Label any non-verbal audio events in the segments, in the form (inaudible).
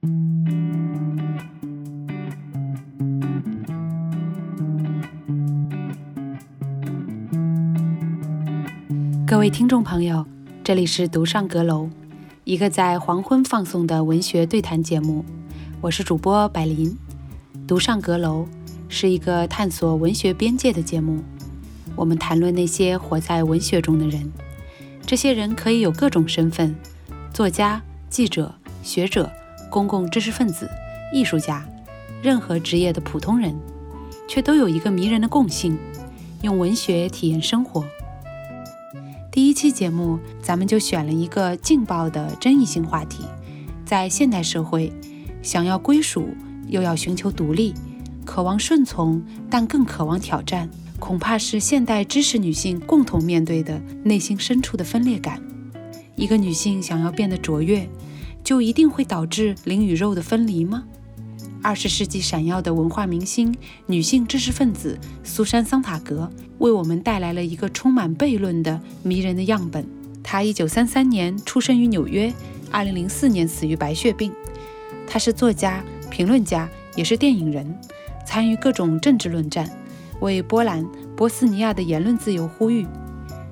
各位听众朋友，这里是独上阁楼，一个在黄昏放送的文学对谈节目。我是主播百灵。独上阁楼是一个探索文学边界的节目，我们谈论那些活在文学中的人。这些人可以有各种身份：作家、记者、学者、公共知识分子、艺术家，任何职业的普通人，却都有一个迷人的共性：用文学体验生活。第一期节目，咱们就选了一个劲爆的争议性话题。在现代社会，想要归属又要寻求独立，渴望顺从但更渴望挑战，恐怕是现代知识女性共同面对的内心深处的分裂感。一个女性想要变得卓越，就一定会导致灵与肉的分离吗？二十世纪闪耀的文化明星、女性知识分子苏珊·桑塔格为我们带来了一个充满悖论的迷人的样本。她一九三三年出生于纽约，二零零四年死于白血病。她是作家、评论家，也是电影人，参与各种政治论战，为波兰、波斯尼亚的言论自由呼吁。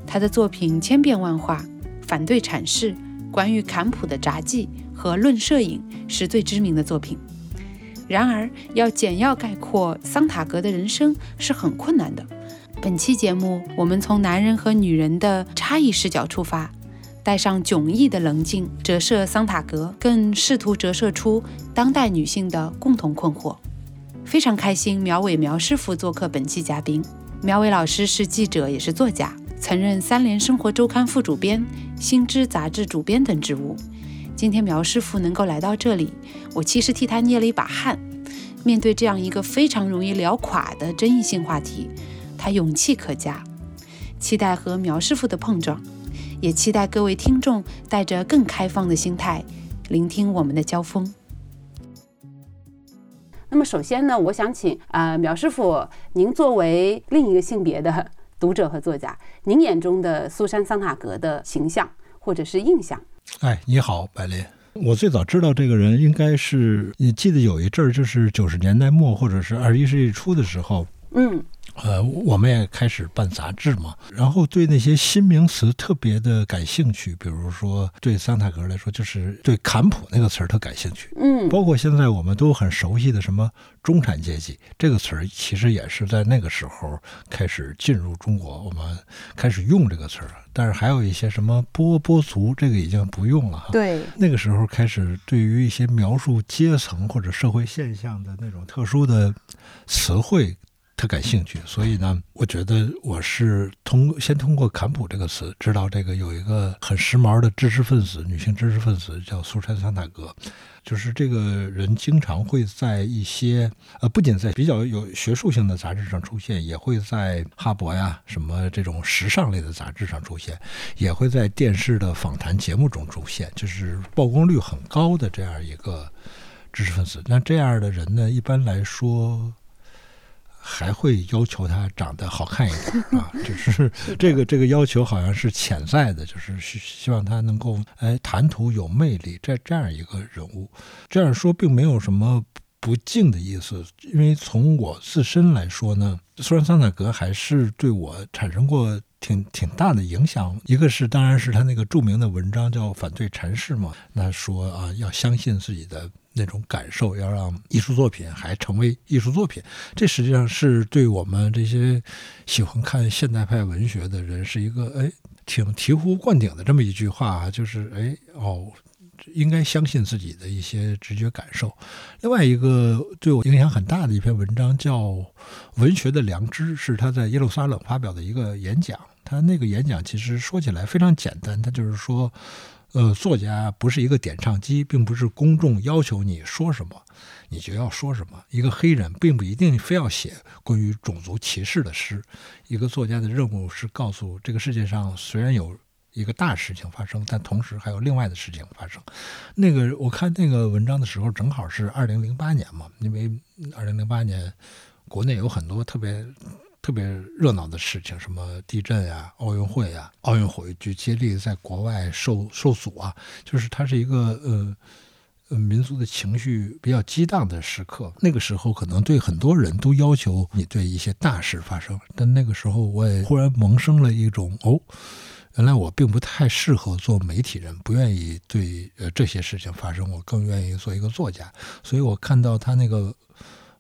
她的作品千变万化，反对阐释、关于坎普的札记和《论摄影》是最知名的作品。然而，要简要概括桑塔格的人生是很困难的。本期节目，我们从男人和女人的差异视角出发，带上迥异的棱镜折射桑塔格，更试图折射出当代女性的共同困惑。非常开心，苗伟苗师傅做客本期嘉宾。苗伟老师是记者，也是作家，曾任《三联生活周刊》副主编、《新知》杂志主编等职务。今天苗师傅能够来到这里，我其实替他捏了一把汗。面对这样一个非常容易聊垮的争议性话题，他勇气可嘉。期待和苗师傅的碰撞，也期待各位听众带着更开放的心态聆听我们的交锋。那么，首先呢，我想请啊苗师傅，您作为另一个性别的读者和作家，您眼中的苏珊·桑塔格的形象或者是印象？哎，你好，白林。我最早知道这个人，应该是你记得有一阵儿，就是九十年代末或者是二十一世纪初的时候，嗯，呃，我们也开始办杂志嘛，然后对那些新名词特别的感兴趣，比如说对桑塔格来说，就是对坎普那个词儿特感兴趣，嗯，包括现在我们都很熟悉的什么中产阶级这个词儿，其实也是在那个时候开始进入中国，我们开始用这个词儿。但是还有一些什么波波族，这个已经不用了哈。对，那个时候开始，对于一些描述阶层或者社会现象的那种特殊的词汇特感兴趣，所以呢，我觉得我是通先通过坎普这个词，知道这个有一个很时髦的知识分子，女性知识分子叫苏珊·桑塔格。就是这个人经常会在一些呃，不仅在比较有学术性的杂志上出现，也会在哈勃呀什么这种时尚类的杂志上出现，也会在电视的访谈节目中出现，就是曝光率很高的这样一个知识分子。那这样的人呢，一般来说。还会要求他长得好看一点啊，(laughs) 就是这个这个要求好像是潜在的，就是希希望他能够哎谈吐有魅力，这这样一个人物。这样说并没有什么不敬的意思，因为从我自身来说呢，虽然桑塔格还是对我产生过挺挺大的影响。一个是当然是他那个著名的文章叫《反对阐释》嘛，那说啊要相信自己的。那种感受，要让艺术作品还成为艺术作品，这实际上是对我们这些喜欢看现代派文学的人是一个哎挺醍醐灌顶的这么一句话，就是哎哦，应该相信自己的一些直觉感受。另外一个对我影响很大的一篇文章叫《文学的良知》，是他在耶路撒冷发表的一个演讲。他那个演讲其实说起来非常简单，他就是说。呃，作家不是一个点唱机，并不是公众要求你说什么，你就要说什么。一个黑人并不一定非要写关于种族歧视的诗。一个作家的任务是告诉这个世界上，虽然有一个大事情发生，但同时还有另外的事情发生。那个我看那个文章的时候，正好是二零零八年嘛，因为二零零八年国内有很多特别。特别热闹的事情，什么地震呀、奥运会呀、奥运会就接力在国外受受阻啊，就是它是一个呃民族的情绪比较激荡的时刻。那个时候，可能对很多人都要求你对一些大事发生。但那个时候，我也忽然萌生了一种哦，原来我并不太适合做媒体人，不愿意对呃这些事情发生，我更愿意做一个作家。所以我看到他那个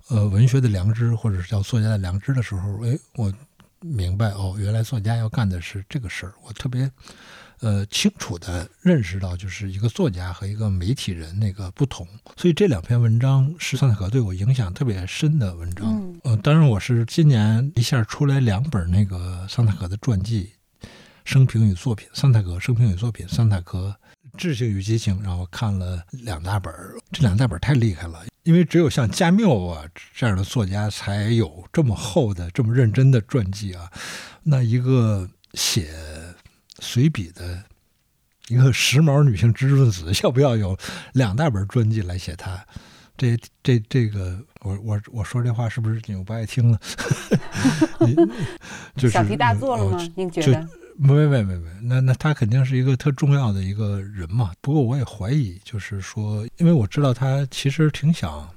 呃文学的良知，或者是叫作家的良知的时候，哎，我明白哦，原来作家要干的是这个事儿。我特别。呃，清楚的认识到，就是一个作家和一个媒体人那个不同，所以这两篇文章是桑塔格对我影响特别深的文章。嗯，呃，当然我是今年一下出来两本那个桑塔格的传记，生平与作品，桑塔格生平与作品，桑塔格智性与激情，然后看了两大本儿，这两大本太厉害了，因为只有像加缪啊这样的作家才有这么厚的、这么认真的传记啊，那一个写。随笔的一个时髦女性知识分子，要不要有两大本传记来写她？这这这个，我我我说这话是不是你不爱听了？就是小题大做了吗？您觉得？没没没没，那那他肯定是一个特重要的一个人嘛。不过我也怀疑，就是说，因为我知道他其实挺想。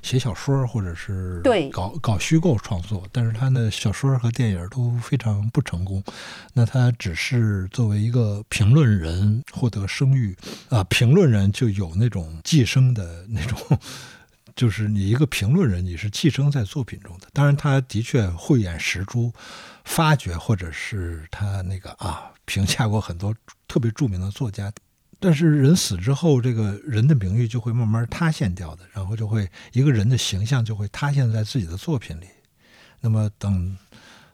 写小说或者是对搞搞虚构创作，但是他的小说和电影都非常不成功。那他只是作为一个评论人获得声誉啊，评论人就有那种寄生的那种，就是你一个评论人，你是寄生在作品中的。当然，他的确慧眼识珠，发掘或者是他那个啊评价过很多特别著名的作家。但是人死之后，这个人的名誉就会慢慢塌陷掉的，然后就会一个人的形象就会塌陷在自己的作品里。那么等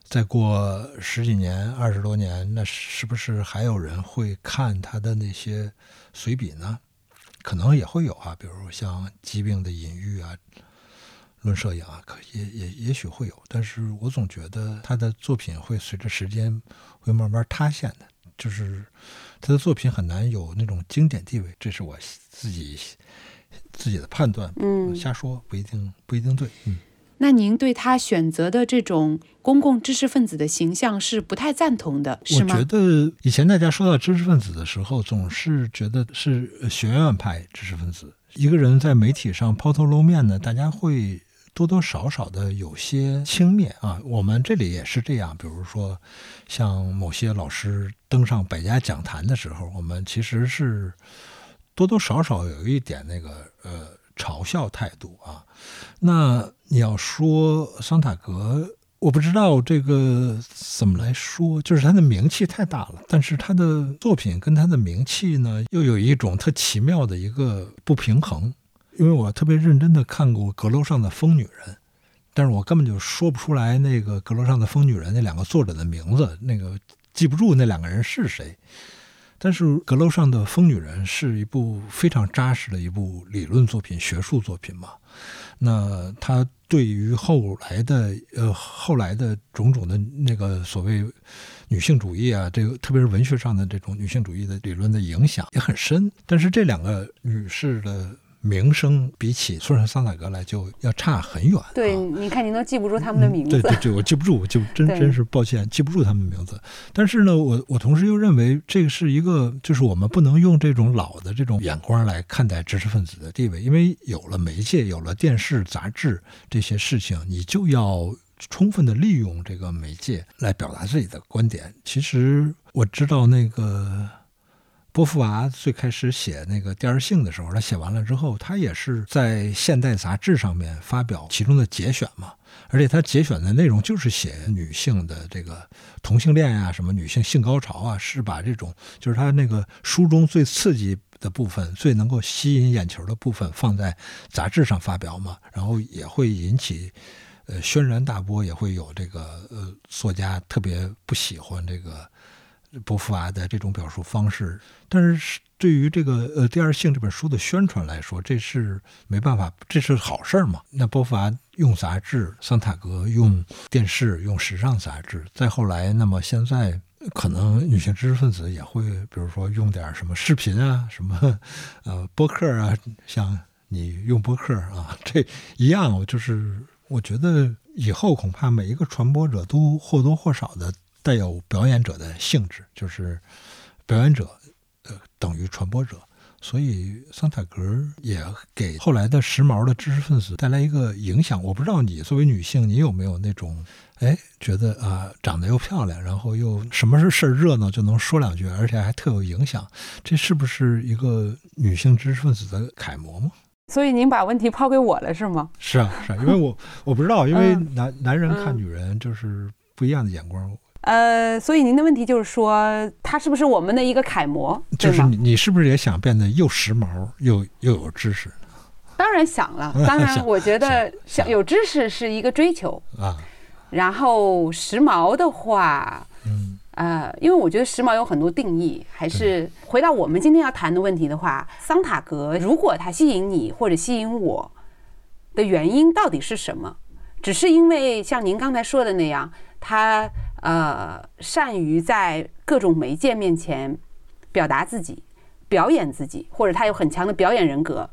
再过十几年、二十多年，那是不是还有人会看他的那些随笔呢？可能也会有啊，比如像《疾病的隐喻》啊，《论摄影》啊，可也也也许会有。但是我总觉得他的作品会随着时间会慢慢塌陷的，就是。他的作品很难有那种经典地位，这是我自己自己的判断。嗯，瞎说不一定不一定对。嗯，那您对他选择的这种公共知识分子的形象是不太赞同的，是吗？我觉得以前大家说到知识分子的时候，总是觉得是学院派知识分子。一个人在媒体上抛头露面呢，大家会。多多少少的有些轻蔑啊，我们这里也是这样。比如说，像某些老师登上百家讲坛的时候，我们其实是多多少少有一点那个呃嘲笑态度啊。那你要说桑塔格，我不知道这个怎么来说，就是他的名气太大了，但是他的作品跟他的名气呢，又有一种特奇妙的一个不平衡。因为我特别认真的看过《阁楼上的疯女人》，但是我根本就说不出来那个《阁楼上的疯女人》那两个作者的名字，那个记不住那两个人是谁。但是《阁楼上的疯女人》是一部非常扎实的一部理论作品、学术作品嘛。那他对于后来的呃后来的种种的那个所谓女性主义啊，这个特别是文学上的这种女性主义的理论的影响也很深。但是这两个女士的。名声比起苏珊·桑塔格来就要差很远。对，你看您都记不住他们的名字。对对对，我记不住，我就真真是抱歉，记不住他们的名字。但是呢，我我同时又认为这个是一个，就是我们不能用这种老的这种眼光来看待知识分子的地位，因为有了媒介，有了电视、杂志这些事情，你就要充分的利用这个媒介来表达自己的观点。其实我知道那个。波伏娃最开始写那个《第二性》的时候，他写完了之后，他也是在《现代》杂志上面发表其中的节选嘛。而且他节选的内容就是写女性的这个同性恋啊，什么女性性高潮啊，是把这种就是他那个书中最刺激的部分、最能够吸引眼球的部分放在杂志上发表嘛。然后也会引起呃轩然大波，也会有这个呃作家特别不喜欢这个。波伏娃的这种表述方式，但是对于这个呃《第二性》这本书的宣传来说，这是没办法，这是好事嘛。那波伏娃用杂志，桑塔格用电视，用时尚杂志，再后来，那么现在可能女性知识分子也会，比如说用点什么视频啊，什么呃播客啊，像你用播客啊，(laughs) 这一样，就是我觉得以后恐怕每一个传播者都或多或少的。带有表演者的性质，就是表演者，呃，等于传播者。所以桑塔格也给后来的时髦的知识分子带来一个影响。我不知道你作为女性，你有没有那种，哎，觉得啊，长得又漂亮，然后又什么是事儿热闹就能说两句，而且还特有影响，这是不是一个女性知识分子的楷模吗？所以您把问题抛给我了是吗？是啊，是啊，因为我我不知道，因为男男人看女人就是不一样的眼光。呃，所以您的问题就是说，他是不是我们的一个楷模？就是你，你是不是也想变得又时髦又又有知识？当然想了，当然，(laughs) 我觉得想有知识是一个追求啊。然后时髦的话，嗯呃，因为我觉得时髦有很多定义。还是回到我们今天要谈的问题的话，桑塔格如果他吸引你或者吸引我的原因到底是什么？只是因为像您刚才说的那样，他。呃，善于在各种媒介面前表达自己、表演自己，或者他有很强的表演人格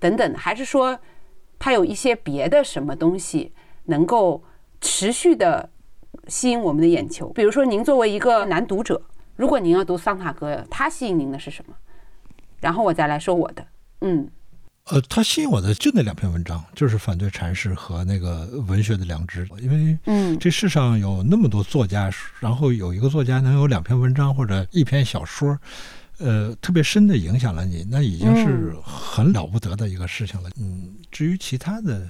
等等，还是说他有一些别的什么东西能够持续的吸引我们的眼球？比如说，您作为一个男读者，如果您要读桑塔格，他吸引您的是什么？然后我再来说我的，嗯。呃，他吸引我的就那两篇文章，就是反对阐释和那个文学的良知。因为，嗯，这世上有那么多作家，然后有一个作家能有两篇文章或者一篇小说，呃，特别深的影响了你，那已经是很了不得的一个事情了。嗯，至于其他的，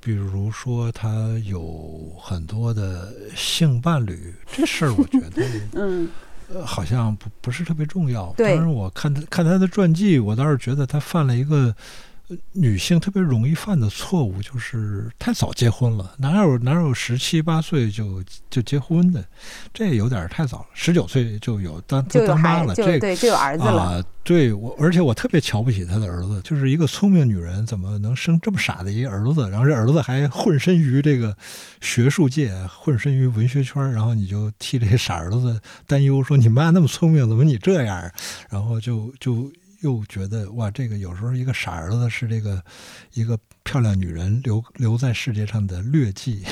比如说他有很多的性伴侣，这事儿我觉得，(laughs) 嗯。呃，好像不不是特别重要。当然，我看他看他的传记，我倒是觉得他犯了一个。女性特别容易犯的错误就是太早结婚了，哪有哪有十七八岁就就结婚的，这有点太早了。十九岁就有当当妈了，这对就有儿子了。啊，对我，而且我特别瞧不起他的儿子，就是一个聪明女人怎么能生这么傻的一个儿子？然后这儿子还混身于这个学术界，混身于文学圈，然后你就替这傻儿子担忧，说你妈那么聪明，怎么你这样？然后就就。又觉得哇，这个有时候一个傻儿子是这个一个漂亮女人留留在世界上的劣迹，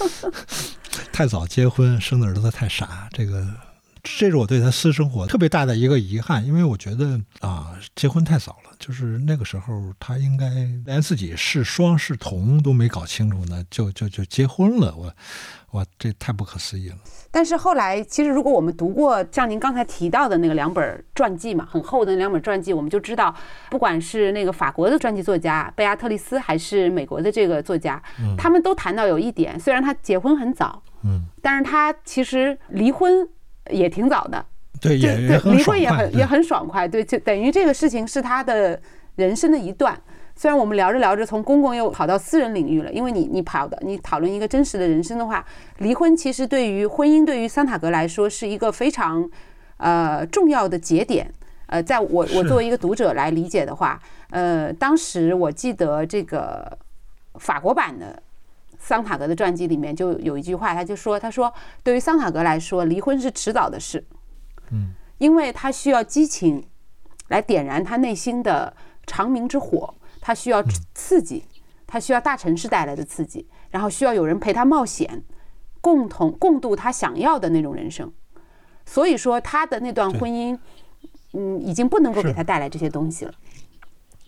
(laughs) 太早结婚生的儿子太傻，这个这是我对他私生活特别大的一个遗憾，因为我觉得啊，结婚太早了。就是那个时候，他应该连自己是双是同都没搞清楚呢，就就就结婚了。我，哇，这太不可思议了。但是后来，其实如果我们读过像您刚才提到的那个两本传记嘛，很厚的那两本传记，我们就知道，不管是那个法国的传记作家贝亚特丽斯，还是美国的这个作家，他们都谈到有一点，虽然他结婚很早，嗯，但是他其实离婚也挺早的。对，也对离婚也很也很爽快，对，就等于这个事情是他的人生的一段。虽然我们聊着聊着从公共又跑到私人领域了，因为你你跑的你讨论一个真实的人生的话，离婚其实对于婚姻对于桑塔格来说是一个非常呃重要的节点。呃，在我我作为一个读者来理解的话，呃，当时我记得这个法国版的桑塔格的传记里面就有一句话，他就说他说对于桑塔格来说，离婚是迟早的事。嗯，因为他需要激情来点燃他内心的长明之火，他需要刺激，他需要大城市带来的刺激，然后需要有人陪他冒险，共同共度他想要的那种人生。所以说，他的那段婚姻，嗯，已经不能够给他带来这些东西了，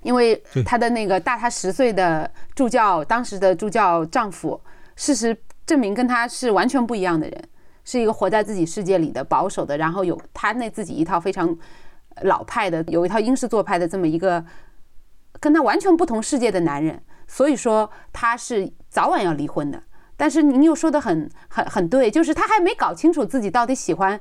因为他的那个大他十岁的助教，当时的助教丈夫，事实证明跟他是完全不一样的人。是一个活在自己世界里的保守的，然后有他那自己一套非常老派的，有一套英式做派的这么一个跟他完全不同世界的男人，所以说他是早晚要离婚的。但是您又说的很很很对，就是他还没搞清楚自己到底喜欢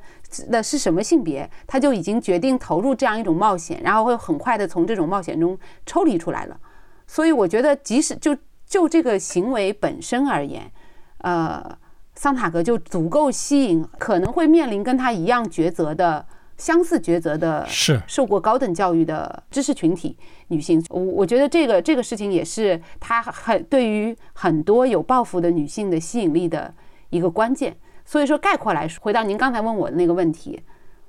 的是什么性别，他就已经决定投入这样一种冒险，然后会很快的从这种冒险中抽离出来了。所以我觉得，即使就就这个行为本身而言，呃。桑塔格就足够吸引可能会面临跟他一样抉择的相似抉择的，是受过高等教育的知识群体女性。我我觉得这个这个事情也是她很对于很多有抱负的女性的吸引力的一个关键。所以说概括来说，回到您刚才问我的那个问题，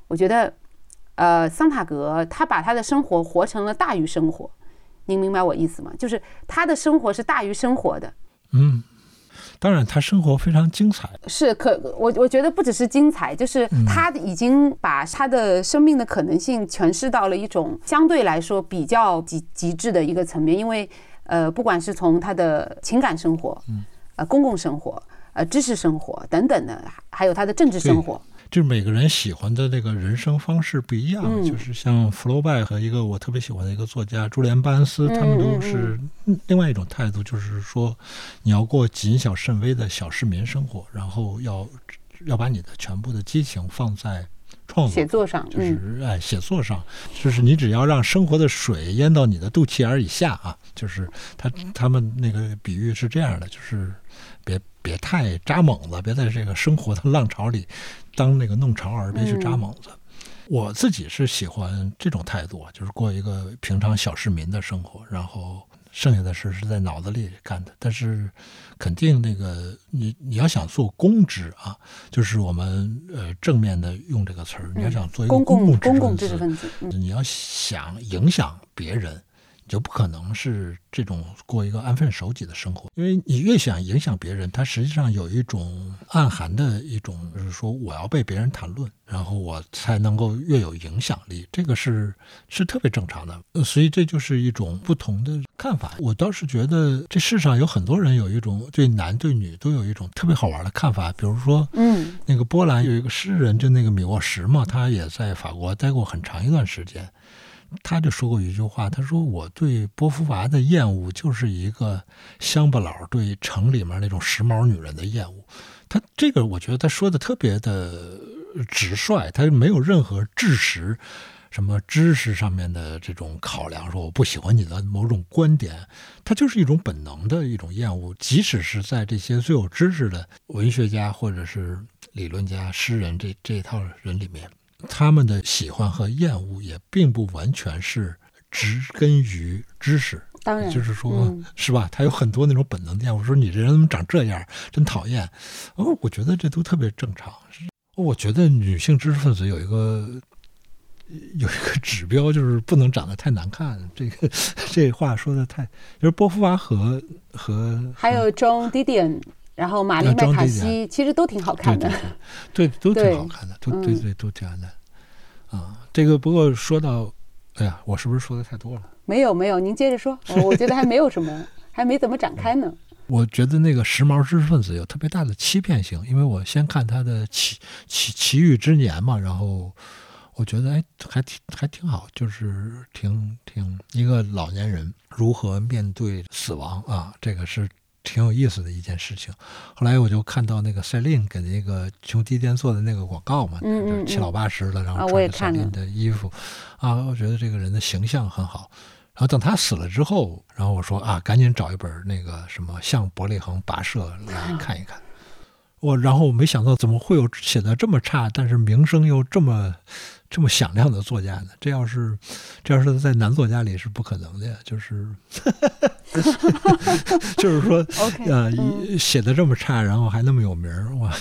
我觉得，呃，桑塔格她把她的生活活成了大于生活。您明白我意思吗？就是她的生活是大于生活的。嗯。当然，他生活非常精彩。是可我我觉得不只是精彩，就是他已经把他的生命的可能性诠释到了一种相对来说比较极极致的一个层面。因为呃，不管是从他的情感生活，呃，公共生活，呃，知识生活等等的，还有他的政治生活。就是每个人喜欢的那个人生方式不一样，就是像福楼拜和一个我特别喜欢的一个作家朱利安·巴恩斯，他们都是另外一种态度，就是说你要过谨小慎微的小市民生活，然后要要把你的全部的激情放在创作写作上，就是哎写作上，就是你只要让生活的水淹到你的肚脐眼以下啊，就是他他们那个比喻是这样的，就是别别太扎猛子，别在这个生活的浪潮里。当那个弄潮儿，别去扎猛子。我自己是喜欢这种态度，就是过一个平常小市民的生活，然后剩下的事是在脑子里干的。但是，肯定那个你你要想做公知啊，就是我们呃正面的用这个词儿，你要想做一个公共公共知识分子，你要想影响别人。就不可能是这种过一个安分守己的生活，因为你越想影响别人，他实际上有一种暗含的一种，就是说我要被别人谈论，然后我才能够越有影响力，这个是是特别正常的。所以这就是一种不同的看法。我倒是觉得这世上有很多人有一种对男对女都有一种特别好玩的看法，比如说，嗯，那个波兰有一个诗人，就那个米沃什嘛，他也在法国待过很长一段时间。他就说过一句话，他说：“我对波伏娃的厌恶，就是一个乡巴佬对城里面那种时髦女人的厌恶。”他这个，我觉得他说的特别的直率，他没有任何知识、什么知识上面的这种考量，说我不喜欢你的某种观点，他就是一种本能的一种厌恶。即使是在这些最有知识的文学家或者是理论家、诗人这这套人里面。他们的喜欢和厌恶也并不完全是植根于知识，当然就是说，是吧？他有很多那种本能的厌恶，说你这人怎么长这样，真讨厌。哦，我觉得这都特别正常。我觉得女性知识分子有一个有一个指标，就是不能长得太难看。这个 (laughs) 这话说的太，就是波伏娃和和还有 John Didion。然后玛丽麦卡锡其实都挺好看的，对，都挺好看的，都对对都挺好的。啊，这个不过说到，哎呀，我是不是说的太多了？没有没有，您接着说，我觉得还没有什么，(laughs) 还没怎么展开呢。我觉得那个时髦知识分子有特别大的欺骗性，因为我先看他的《奇奇奇遇之年》嘛，然后我觉得哎，还挺还挺好，就是挺挺一个老年人如何面对死亡啊，这个是。挺有意思的一件事情。后来我就看到那个赛琳给那个穷地店做的那个广告嘛，就是七老八十了，然后穿着赛琳的衣服，啊，我觉得这个人的形象很好。然后等他死了之后，然后我说啊，赶紧找一本那个什么《向伯利恒跋涉》来看一看。我然后我没想到怎么会有写的这么差，但是名声又这么。这么响亮的作家呢？这要是，这要是在男作家里是不可能的呀。就是，(laughs) 就是说，(laughs) 啊，写的这么差，然后还那么有名儿，哇，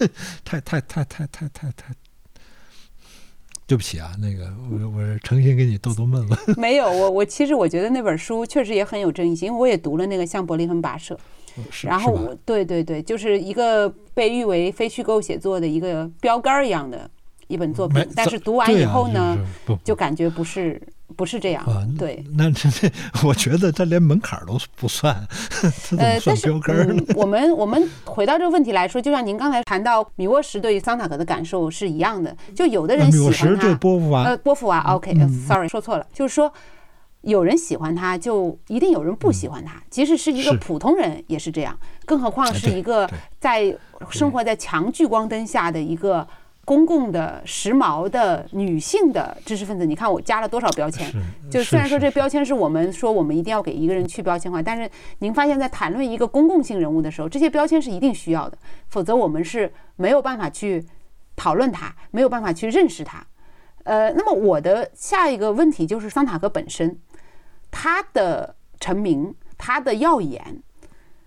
(laughs) 太太太太太太太，对不起啊，那个我我诚心给你逗逗闷了。没有，我我其实我觉得那本书确实也很有争议性，因为我也读了那个《向伯利恒跋涉》，然后我对对对，就是一个被誉为非虚构写作的一个标杆一样的。一本作品，但是读完以后呢，就感觉不是不是这样。对，那这这，我觉得他连门槛都不算。(laughs) 呃，但是我们我们回到这个问题来说，就像您刚才谈到米沃什对于桑塔格的感受是一样的，就有的人喜欢他，波伏娃，呃，波伏娃，OK，Sorry，说错了，就是说有人喜欢他，就一定有人不喜欢他。即使是一个普通人也是这样，更何况是一个在生活在强聚光灯下的一个。公共的、时髦的、女性的知识分子，你看我加了多少标签？就虽然说这标签是我们说我们一定要给一个人去标签化，但是您发现，在谈论一个公共性人物的时候，这些标签是一定需要的，否则我们是没有办法去讨论他，没有办法去认识他。呃，那么我的下一个问题就是桑塔格本身，他的成名，他的耀眼，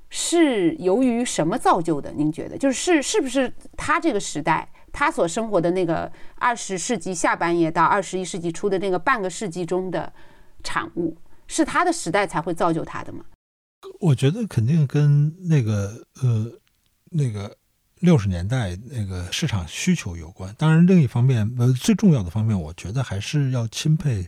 是由于什么造就的？您觉得，就是是不是他这个时代？他所生活的那个二十世纪下半叶到二十一世纪初的那个半个世纪中的产物，是他的时代才会造就他的吗？我觉得肯定跟那个呃那个六十年代那个市场需求有关。当然，另一方面，呃，最重要的方面，我觉得还是要钦佩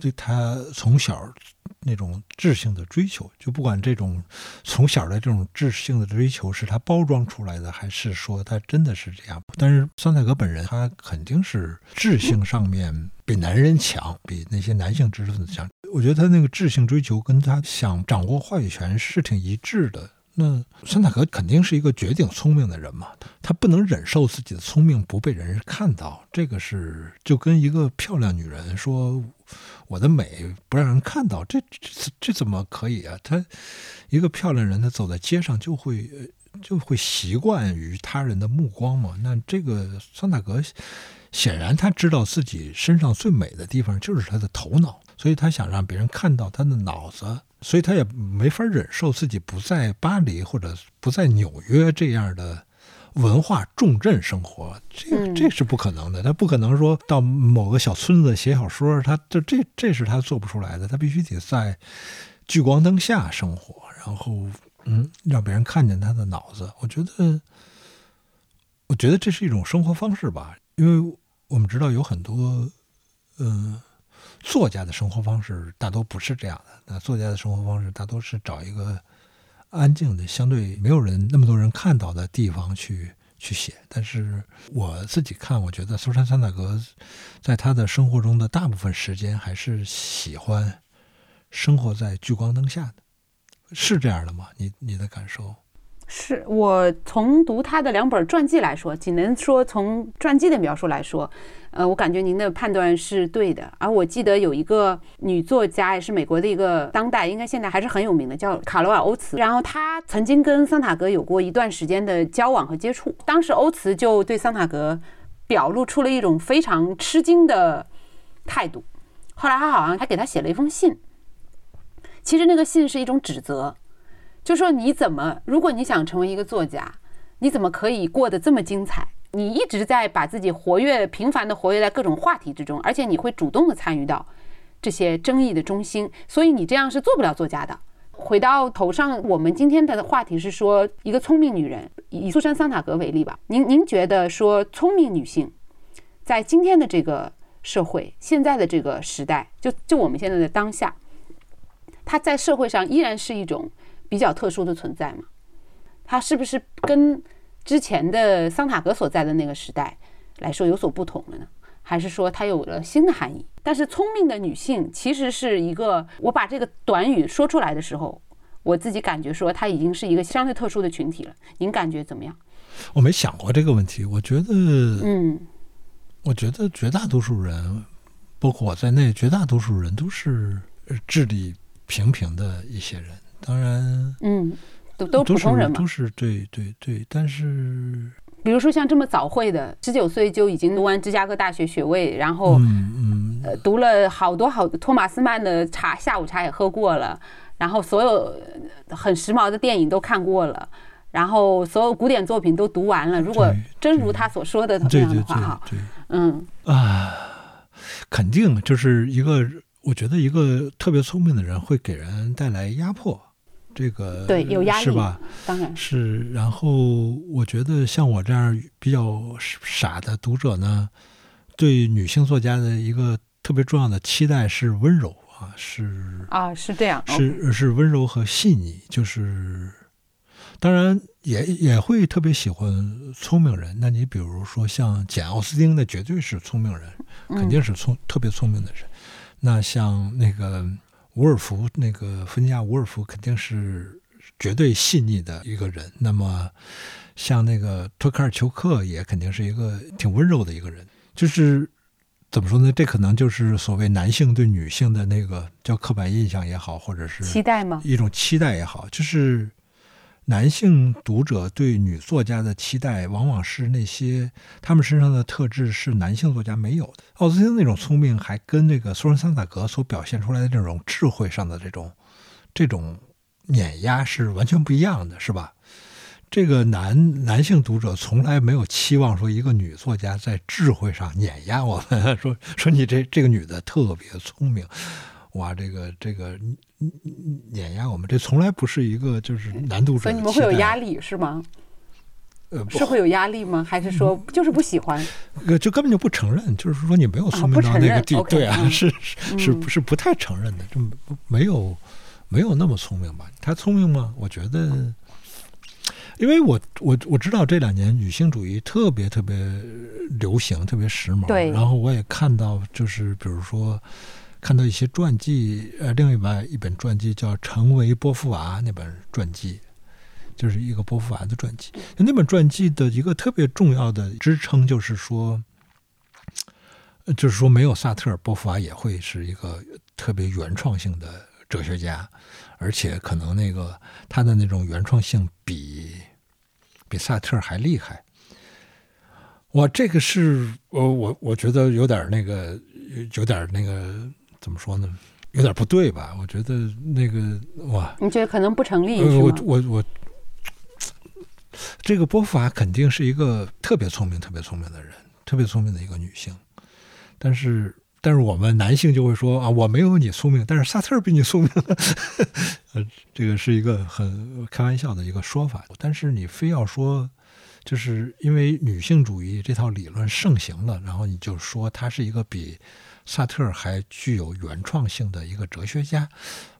对他从小。那种智性的追求，就不管这种从小的这种智性的追求是他包装出来的，还是说他真的是这样。但是桑塔格本人，他肯定是智性上面比男人强，比那些男性知识分子强。我觉得他那个智性追求跟他想掌握话语权是挺一致的。那桑塔格肯定是一个绝顶聪明的人嘛，他不能忍受自己的聪明不被人看到，这个是就跟一个漂亮女人说。我的美不让人看到，这这这怎么可以啊？他一个漂亮人，她走在街上就会就会习惯于他人的目光嘛。那这个桑塔格显然他知道自己身上最美的地方就是他的头脑，所以他想让别人看到他的脑子，所以他也没法忍受自己不在巴黎或者不在纽约这样的。文化重镇生活，这这是不可能的。他不可能说到某个小村子写小说，他这这这是他做不出来的。他必须得在聚光灯下生活，然后嗯，让别人看见他的脑子。我觉得，我觉得这是一种生活方式吧。因为我们知道有很多嗯作家的生活方式大多不是这样的。那作家的生活方式大多是找一个。安静的，相对没有人那么多人看到的地方去去写。但是我自己看，我觉得苏珊·桑塔格在他的生活中的大部分时间还是喜欢生活在聚光灯下的，是这样的吗？你你的感受？是我从读他的两本传记来说，仅能说从传记的描述来说。呃，我感觉您的判断是对的。而我记得有一个女作家，也是美国的一个当代，应该现在还是很有名的，叫卡罗尔·欧茨。然后她曾经跟桑塔格有过一段时间的交往和接触。当时欧茨就对桑塔格表露出了一种非常吃惊的态度。后来他好像还给他写了一封信。其实那个信是一种指责，就说你怎么，如果你想成为一个作家，你怎么可以过得这么精彩？你一直在把自己活跃、频繁的活跃在各种话题之中，而且你会主动的参与到这些争议的中心，所以你这样是做不了作家的。回到头上，我们今天的话题是说一个聪明女人，以苏珊·桑塔格为例吧。您您觉得说聪明女性在今天的这个社会、现在的这个时代，就就我们现在的当下，她在社会上依然是一种比较特殊的存在嘛。它是不是跟？之前的桑塔格所在的那个时代来说有所不同了呢，还是说它有了新的含义？但是聪明的女性其实是一个，我把这个短语说出来的时候，我自己感觉说它已经是一个相对特殊的群体了。您感觉怎么样？我没想过这个问题。我觉得，嗯，我觉得绝大多数人，包括我在内，绝大多数人都是智力平平的一些人。当然，嗯。都都普通人嘛，都是对对对，但是，比如说像这么早会的，十九岁就已经读完芝加哥大学学位，然后嗯嗯，呃，读了好多好托马斯曼的茶，下午茶也喝过了，然后所有很时髦的电影都看过了，然后所有古典作品都读完了。如果真如他所说的那样的话，哈，嗯啊，肯定就是一个，我觉得一个特别聪明的人会给人带来压迫。这个对有压力是吧？当然是。然后我觉得像我这样比较傻的读者呢，对女性作家的一个特别重要的期待是温柔啊，是啊，是这样，是是温柔和细腻。就是当然也也会特别喜欢聪明人。那你比如说像简奥斯汀，那绝对是聪明人，肯定是聪特别聪明的人。那像那个。伍尔夫那个弗尼亚·伍尔夫肯定是绝对细腻的一个人。那么，像那个托卡尔丘克也肯定是一个挺温柔的一个人。就是怎么说呢？这可能就是所谓男性对女性的那个叫刻板印象也好，或者是期待吗？一种期待也好，就是。男性读者对女作家的期待，往往是那些他们身上的特质是男性作家没有的。奥斯汀那种聪明，还跟那个苏珊·桑塔格所表现出来的这种智慧上的这种这种碾压是完全不一样的，是吧？这个男男性读者从来没有期望说一个女作家在智慧上碾压我们，(laughs) 说说你这这个女的特别聪明。哇，这个这个，碾压我们，这从来不是一个就是男读者所以你们会有压力是吗？呃，是会有压力吗？还是说就是不喜欢？呃，就根本就不承认，就是说你没有聪明到那个地，对啊，是是是不是不太承认的？就没有没有那么聪明吧？他聪明吗？我觉得，因为我我我知道这两年女性主义特别特别流行，特别时髦。对。然后我也看到，就是比如说看到一些传记，呃，另外一本传记叫《成为波伏娃》那本传记。就是一个波伏娃的传记，那本传记的一个特别重要的支撑就是说，就是说没有萨特，波伏娃也会是一个特别原创性的哲学家，而且可能那个他的那种原创性比比萨特还厉害。我这个是，我我我觉得有点那个，有点那个怎么说呢？有点不对吧？我觉得那个哇，你觉得可能不成立？我我我。这个波伏娃肯定是一个特别聪明、特别聪明的人，特别聪明的一个女性。但是，但是我们男性就会说啊，我没有你聪明，但是萨特比你聪明。(laughs) 呃，这个是一个很开玩笑的一个说法。但是你非要说，就是因为女性主义这套理论盛行了，然后你就说她是一个比萨特还具有原创性的一个哲学家，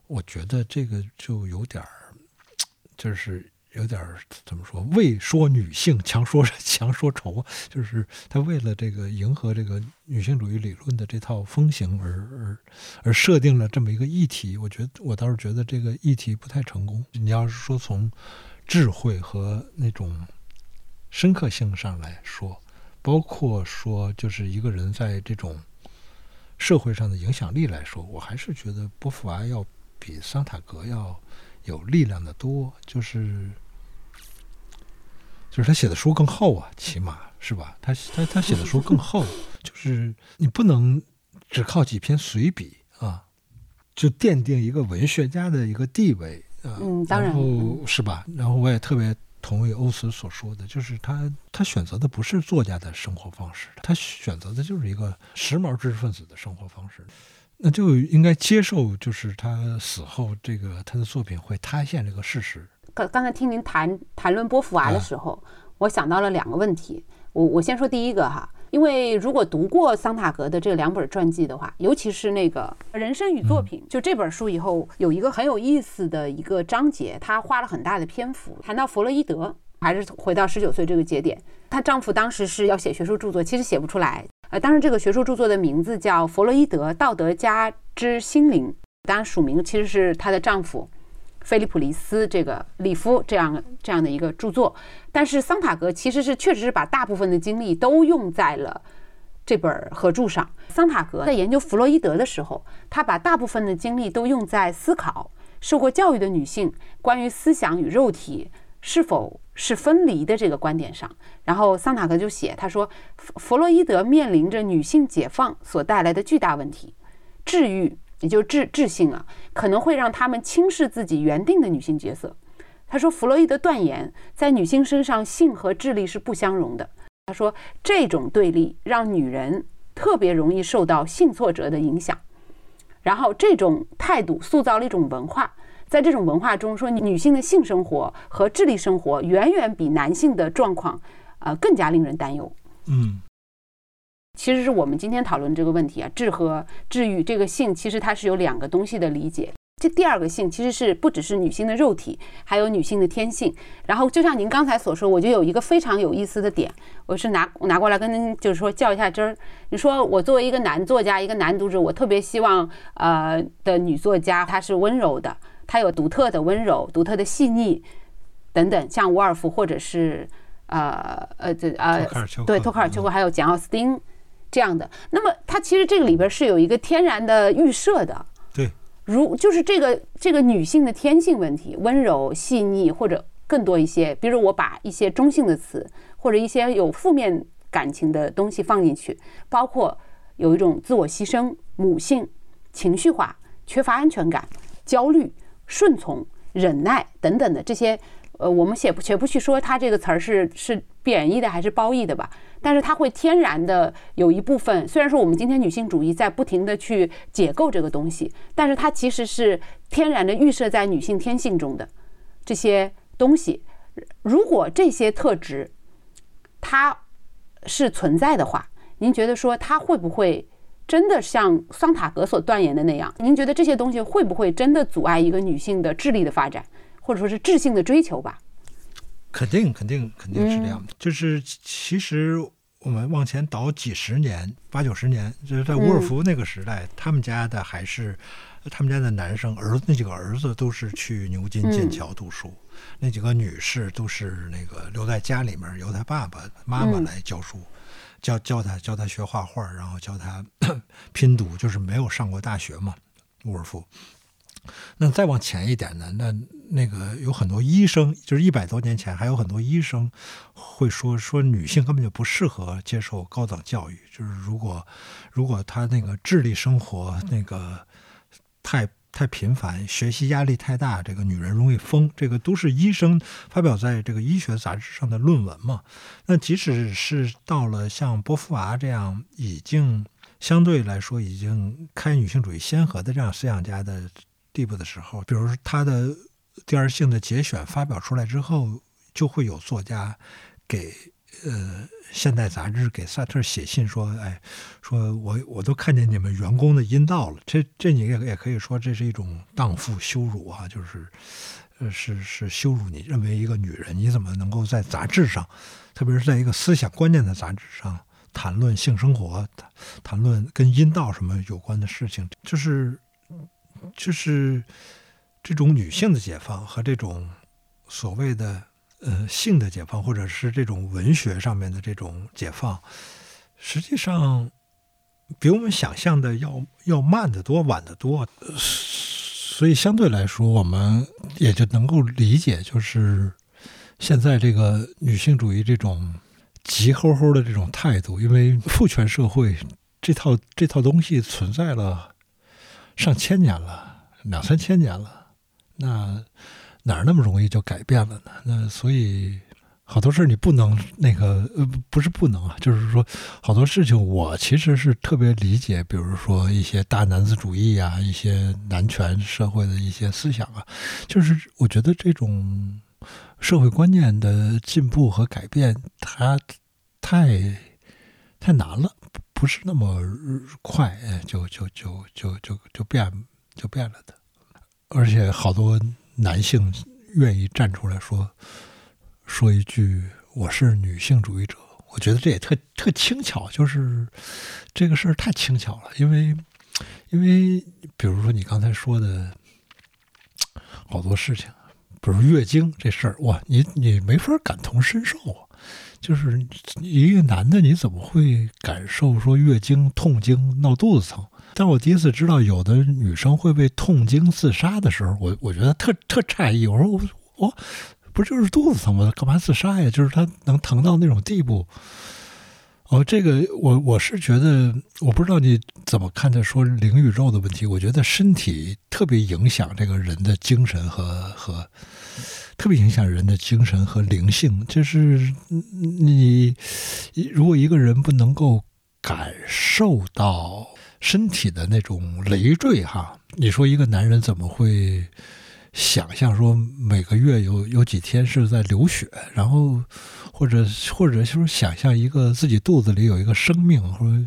我觉得这个就有点儿，就是。有点怎么说？为说女性强说 (laughs) 强说愁，就是他为了这个迎合这个女性主义理论的这套风行而而而设定了这么一个议题。我觉得我倒是觉得这个议题不太成功。你要是说从智慧和那种深刻性上来说，包括说就是一个人在这种社会上的影响力来说，我还是觉得波伏娃要比桑塔格要有力量的多。就是。就是他写的书更厚啊，起码是吧？他他他写的书更厚，就是你不能只靠几篇随笔啊，就奠定一个文学家的一个地位啊。嗯，当然，是吧？然后我也特别同为欧斯所说的，就是他他选择的不是作家的生活方式，他选择的就是一个时髦知识分子的生活方式，那就应该接受，就是他死后这个他的作品会塌陷这个事实。刚刚才听您谈谈论波伏娃的时候，我想到了两个问题。我我先说第一个哈，因为如果读过桑塔格的这两本传记的话，尤其是那个《人生与作品》，就这本书以后有一个很有意思的一个章节，他花了很大的篇幅谈到弗洛伊德，还是回到十九岁这个节点。她丈夫当时是要写学术著作，其实写不出来。呃，当时这个学术著作的名字叫《弗洛伊德：道德家之心灵》，当然署名其实是她的丈夫。菲利普·里斯这个里夫这样这样的一个著作，但是桑塔格其实是确实是把大部分的精力都用在了这本合著上。桑塔格在研究弗洛伊德的时候，他把大部分的精力都用在思考受过教育的女性关于思想与肉体是否是分离的这个观点上。然后桑塔格就写，他说弗洛伊德面临着女性解放所带来的巨大问题，治愈。也就是智智性啊，可能会让他们轻视自己原定的女性角色。他说，弗洛伊德断言，在女性身上，性和智力是不相容的。他说，这种对立让女人特别容易受到性挫折的影响。然后，这种态度塑造了一种文化，在这种文化中，说女性的性生活和智力生活远远比男性的状况，呃，更加令人担忧。嗯。其实是我们今天讨论这个问题啊，治和治愈这个性，其实它是有两个东西的理解。这第二个性其实是不只是女性的肉体，还有女性的天性。然后就像您刚才所说，我觉得有一个非常有意思的点，我是拿拿过来跟您就是说较一下真儿。你说我作为一个男作家，一个男读者，我特别希望呃的女作家她是温柔的，她有独特的温柔、独特的细腻等等，像伍尔夫或者是呃呃这呃对托卡尔丘克还有简奥斯汀。这样的，那么它其实这个里边是有一个天然的预设的，对，如就是这个这个女性的天性问题，温柔细腻或者更多一些，比如我把一些中性的词或者一些有负面感情的东西放进去，包括有一种自我牺牲、母性、情绪化、缺乏安全感、焦虑、顺从、忍耐等等的这些呃，我们且不且不去说它这个词儿是是贬义的还是褒义的吧，但是它会天然的有一部分，虽然说我们今天女性主义在不停的去解构这个东西，但是它其实是天然的预设在女性天性中的这些东西。如果这些特质它是存在的话，您觉得说它会不会真的像桑塔格所断言的那样？您觉得这些东西会不会真的阻碍一个女性的智力的发展？或者说是智性的追求吧，肯定肯定肯定是这样的。就是其实我们往前倒几十年，八九十年，就是在伍尔夫那个时代，他们家的还是他们家的男生儿子，那几个儿子都是去牛津、剑桥读书，那几个女士都是那个留在家里面，由他爸爸妈妈来教书，教教他教他学画画，然后教他 (coughs) 拼读，就是没有上过大学嘛，沃尔夫。那再往前一点呢？那那个有很多医生，就是一百多年前还有很多医生会说说女性根本就不适合接受高等教育，就是如果如果她那个智力生活那个太太频繁，学习压力太大，这个女人容易疯。这个都是医生发表在这个医学杂志上的论文嘛。那即使是到了像波伏娃这样已经相对来说已经开女性主义先河的这样思想家的。地步的时候，比如说他的第二性的节选发表出来之后，就会有作家给呃现代杂志给萨特写信说：“哎，说我我都看见你们员工的阴道了。”这这你也也可以说这是一种荡妇羞辱啊，就是呃是是羞辱你，认为一个女人你怎么能够在杂志上，特别是在一个思想观念的杂志上谈论性生活，谈论跟阴道什么有关的事情，就是。就是这种女性的解放和这种所谓的呃性的解放，或者是这种文学上面的这种解放，实际上比我们想象的要要慢得多、晚得多。所以相对来说，我们也就能够理解，就是现在这个女性主义这种急吼吼的这种态度，因为父权社会这套这套东西存在了。上千年了，两三千年了，那哪儿那么容易就改变了呢？那所以好多事儿你不能那个呃，不是不能啊，就是说好多事情我其实是特别理解，比如说一些大男子主义啊，一些男权社会的一些思想啊，就是我觉得这种社会观念的进步和改变，它太太难了。不是那么快，就就就就就就变就变了的，而且好多男性愿意站出来说说一句“我是女性主义者”，我觉得这也特特轻巧，就是这个事儿太轻巧了，因为因为比如说你刚才说的好多事情，比如月经这事儿，哇，你你没法感同身受啊。就是一个男的，你怎么会感受说月经痛经闹肚子疼？但我第一次知道有的女生会被痛经自杀的时候，我我觉得特特诧异。我说我我不就是肚子疼吗？干嘛自杀呀？就是她能疼到那种地步？哦，这个我我是觉得，我不知道你怎么看待说灵与肉的问题。我觉得身体特别影响这个人的精神和和。特别影响人的精神和灵性，就是你如果一个人不能够感受到身体的那种累赘，哈，你说一个男人怎么会想象说每个月有有几天是在流血，然后或者或者就是想象一个自己肚子里有一个生命，或者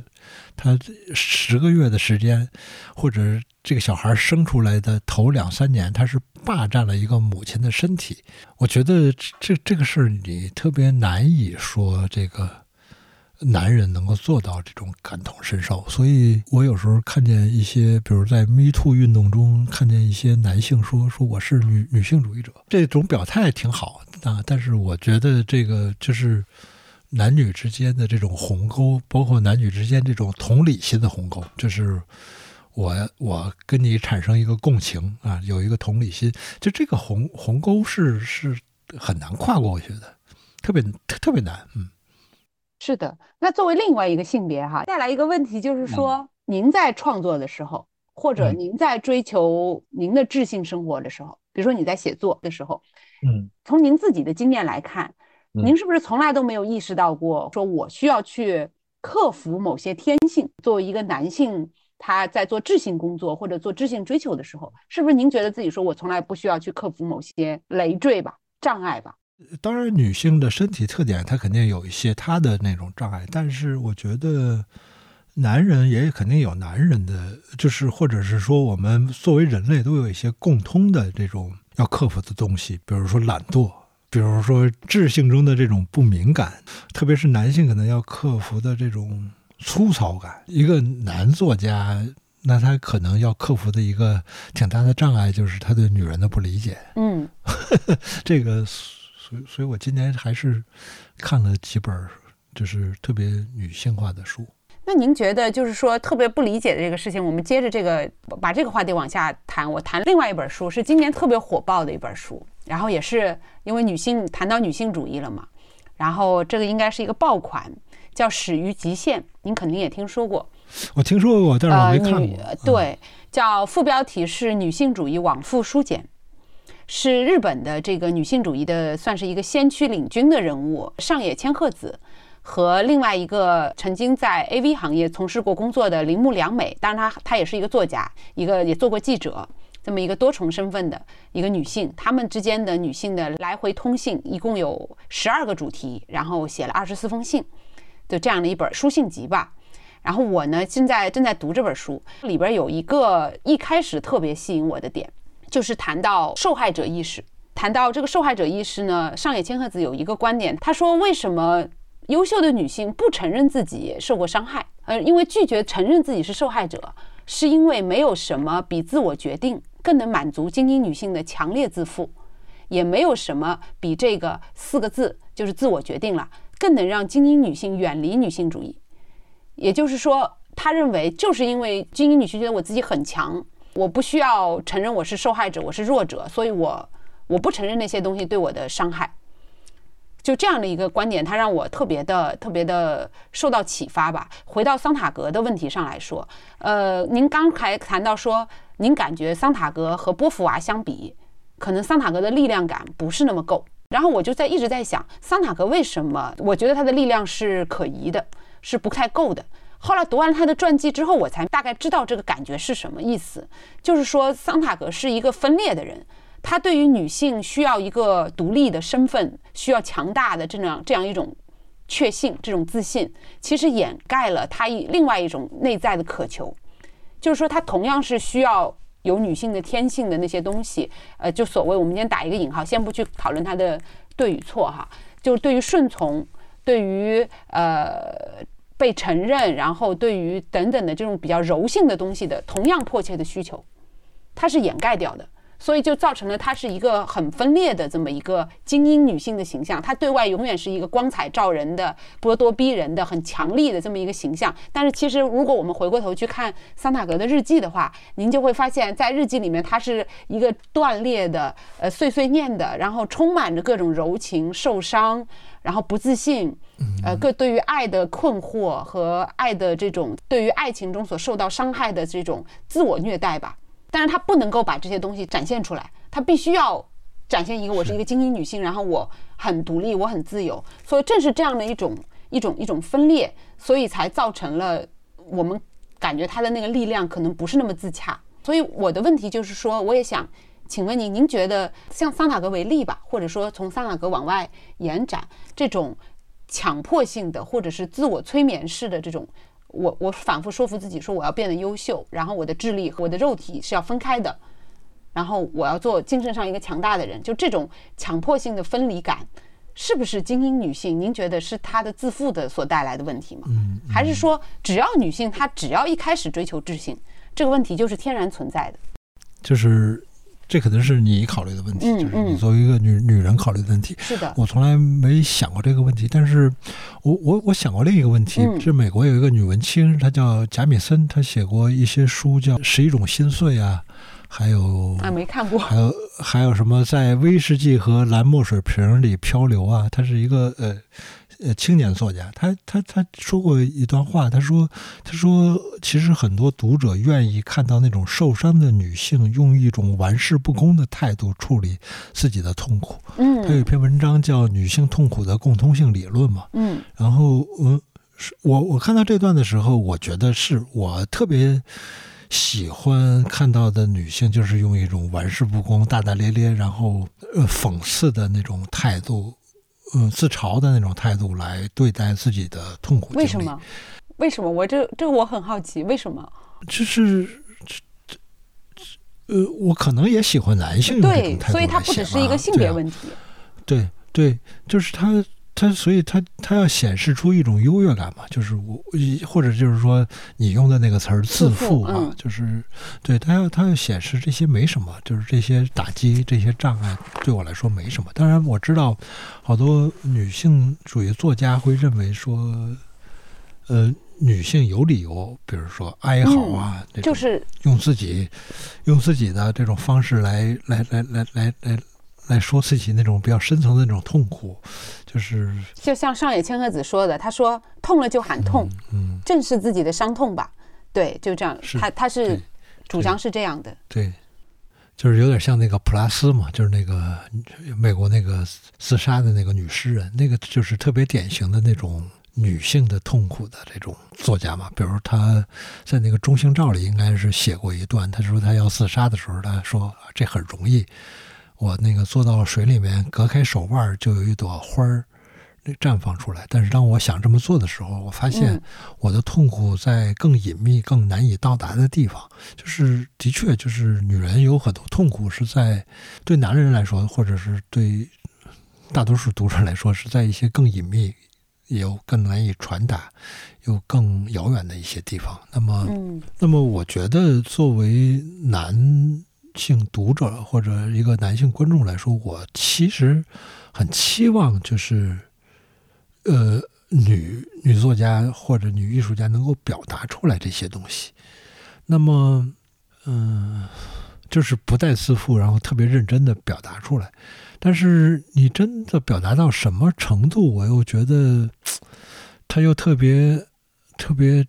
他十个月的时间，或者。这个小孩生出来的头两三年，他是霸占了一个母亲的身体。我觉得这这个事儿你特别难以说这个男人能够做到这种感同身受。所以我有时候看见一些，比如在 Me Too 运动中看见一些男性说说我是女女性主义者，这种表态挺好啊。但是我觉得这个就是男女之间的这种鸿沟，包括男女之间这种同理心的鸿沟，就是。我我跟你产生一个共情啊，有一个同理心，就这个鸿鸿沟是是很难跨过去的，特别特特别难。嗯，是的。那作为另外一个性别哈，带来一个问题就是说，您在创作的时候，或者您在追求您的智性生活的时候，比比如说你在写作的时候，嗯，从您自己的经验来看，嗯您是不是从来都没有意识到过，说我需要去克服某些天性？作为一个男性，他在做智性工作或者做智性追求的时候，是不是您觉得自己说我从来不需要去克服某些累赘吧、障碍吧？当然，女性的身体特点，她肯定有一些她的那种障碍，但是我觉得男人也肯定有男人的，就是或者是说，我们作为人类都有一些共通的这种要克服的东西，比如说懒惰，比如说智性中的这种不敏感，特别是男性可能要克服的这种粗糙感。一个男作家，那他可能要克服的一个挺大的障碍，就是他对女人的不理解。嗯 (laughs) 这个，所以所以我今年还是看了几本儿就是特别女性化的书。那您觉得，就是说特别不理解的这个事情，我们接着这个把这个话题往下谈。我谈另外一本书，是今年特别火爆的一本书，然后也是因为女性谈到女性主义了嘛，然后这个应该是一个爆款，叫《始于极限》，您肯定也听说过。我听说过，但是我呃，没看过。嗯，对，叫副标题是女性主义往复书简，是日本的这个女性主义的算是一个先驱领军的人物上野千鹤子。和另外一个曾经在 AV 行业从事过工作的铃木良美，当然她她也是一个作家，一个也做过记者，这么一个多重身份的一个女性，她们之间的女性的来回通信一共有十二个主题，然后写了二十四封信，就这样的一本书信集吧。然后我呢，现在正在读这本书，里边有一个一开始特别吸引我的点，就是谈到受害者意识。谈到这个受害者意识呢，上野千鹤子有一个观点，她说为什么优秀的女性不承认自己受过伤害？呃，因为拒绝承认自己是受害者，是因为没有什么比自我决定更能满足精英女性的强烈自负，也没有什么比这个四个字就是自我决定了，更能让精英女性远离女性主义。也就是说，她认为就是因为精英女性觉得我自己很强，我不需要承认我是受害者，我是弱者，所以我我不承认那些东西对我的伤害。就这样的一个观点，它让我特别的、特别的受到启发吧。回到桑塔格的问题上来说，呃，您刚才谈到说，您感觉桑塔格和波伏娃相比，可能桑塔格的力量感不是那么够。然后我就在一直在想，桑塔格为什么？我觉得他的力量是可疑的，是不太够的。后来读完他的传记之后，我才大概知道这个感觉是什么意思。就是说，桑塔格是一个分裂的人，他对于女性需要一个独立的身份，需要强大的这样这样一种确信、这种自信，其实掩盖了他一另外一种内在的渴求。就是说，他同样是需要有女性的天性的那些东西。呃，就所谓我们今天打一个引号，先不去讨论他的对与错哈，就是对于顺从，对于呃。被承认，然后对于等等的这种比较柔性的东西的同样迫切的需求，它是掩盖掉的，所以就造成了她是一个很分裂的这么一个精英女性的形象。她对外永远是一个光彩照人的、咄咄逼人的、很强力的这么一个形象。但是其实，如果我们回过头去看桑塔格的日记的话，您就会发现，在日记里面，她是一个断裂的、呃碎碎念的，然后充满着各种柔情、受伤。然后不自信，呃，各对于爱的困惑和爱的这种对于爱情中所受到伤害的这种自我虐待吧，但是他不能够把这些东西展现出来，他必须要展现一个我是一个精英女性，然后我很独立，我很自由，所以正是这样的一种一种一种分裂，所以才造成了我们感觉他的那个力量可能不是那么自洽。所以我的问题就是说，我也想。请问您，您觉得像桑塔格为例吧，或者说从桑塔格往外延展，这种强迫性的或者是自我催眠式的这种，我我反复说服自己说我要变得优秀，然后我的智力和我的肉体是要分开的，然后我要做精神上一个强大的人，就这种强迫性的分离感，是不是精英女性？您觉得是她的自负的所带来的问题吗？嗯，还是说只要女性她只要一开始追求智性，这个问题就是天然存在的？就是这可能是你考虑的问题，嗯就是你嗯作为一个女女人考虑的问题。是的，我从来没想过这个问题，但是我我我想过另一个问题，嗯是美国有一个女文青，她叫贾米森，她写过一些书，叫《十一种心碎》啊，还有啊，没看过。还有还有什么在威士忌和蓝墨水瓶里漂流啊？它是一个呃呃青年作家，他他他说过一段话，他说他说其实很多读者愿意看到那种受伤的女性用一种玩世不恭的态度处理自己的痛苦。嗯，他有一篇文章叫《女性痛苦的共通性理论》嘛，嗯然后嗯，我我看到这段的时候，我觉得是我特别。喜欢看到的女性，就是用一种玩世不恭、大大咧咧，然后呃讽刺的那种态度，嗯、自嘲的那种态度来对待自己的痛苦。为什么？为什么？我这这我很好奇，为什么？就是这这呃，我可能也喜欢男性对所以它来写不只是一个性别问题。对对，就是他他，所以他他要显示出一种优越感嘛，就是我或者就是说你用的那个词儿自自负负啊，嗯就是对他要他要显示这些没什么，就是这些打击这些障碍对我来说没什么。当然我知道好多女性主义作家会认为说，呃。女性有理由，比如说哀嚎啊，就是用自己用自己的这种方式来来来来来来来说自己那种比较深层的那种痛苦，就是就像上野千鹤子说的，她说痛了就喊痛，嗯，正视自己的伤痛吧。对，就这样，是她她是主张是这样的。对，就是有点像那个普拉斯嘛，就是那个美国那个自杀的那个女诗人，那个就是特别典型的那种女性的痛苦的这种作家嘛。比如她在那个《中性照》里应该是写过一段，她说她要自杀的时候，她说这很容易，我那个坐到水里面，隔开手腕儿就有一朵花儿。那绽放出来，但是当我想这么做的时候，我发现嗯我的痛苦在更隐秘、更难以到达的地方。就是的确，就是女人有很多痛苦是在对男人来说，或者是对大多数读者来说，是在一些更隐秘、也有更难以传达、有更遥远的一些地方。那么，嗯那么我觉得作为男性读者或者一个男性观众来说，我其实很期望就是，呃，女女作家或者女艺术家能够表达出来这些东西。那么，嗯、就是不带自负，然后特别认真的表达出来。但是你真的表达到什么程度，我又觉得，他又特别特别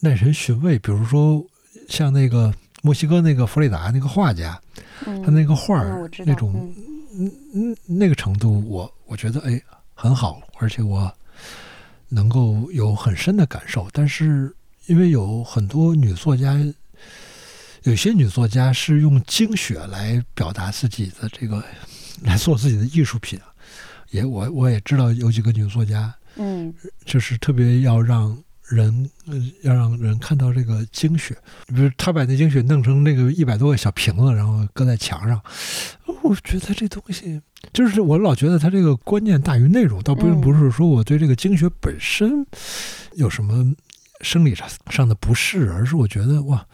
耐人寻味。比如说，像那个墨西哥那个弗里达那个画家，嗯，他那个画儿、那种嗯嗯嗯那个程度我，我觉得哎很好，而且我能够有很深的感受。但是因为有很多女作家，有些女作家是用精血来表达自己的这个，来做自己的艺术品。也我我也知道有几个女作家，嗯就是特别要让人，呃要让人看到这个精血。比如他把那精血弄成那个一百多个小瓶子，然后搁在墙上，我觉得这东西就是我老觉得他这个观念大于内容，倒并嗯不是说我对这个精血本身有什么生理上上的不适，而是我觉得哇，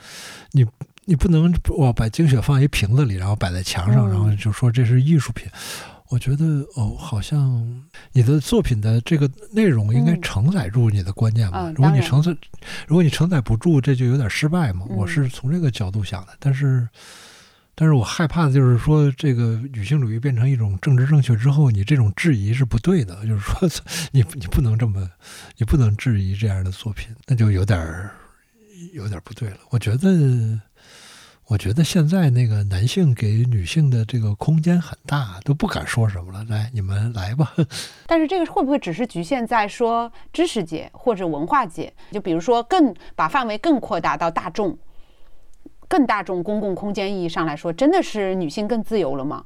你。你不能哇把精血放一瓶子里，然后摆在墙上，嗯然后就说这是艺术品。我觉得哦，好像你的作品的这个内容应该嗯承载住你的观念吧。嗯如果你承载，如果你承载不住，这就有点失败嘛。嗯我是从这个角度想的，但是，但是我害怕的就是说，这个女性主义变成一种政治正确之后，你这种质疑是不对的。就是说，(laughs) 你你不能这么，你不能质疑这样的作品，那就有点儿有点儿不对了。我觉得。我觉得现在那个男性给女性的这个空间很大，都不敢说什么了。来，你们来吧。(laughs) 但是这个会不会只是局限在说知识界或者文化界？就比如说更把范围更扩大到大众，更大众公共空间意义上来说，真的是女性更自由了吗？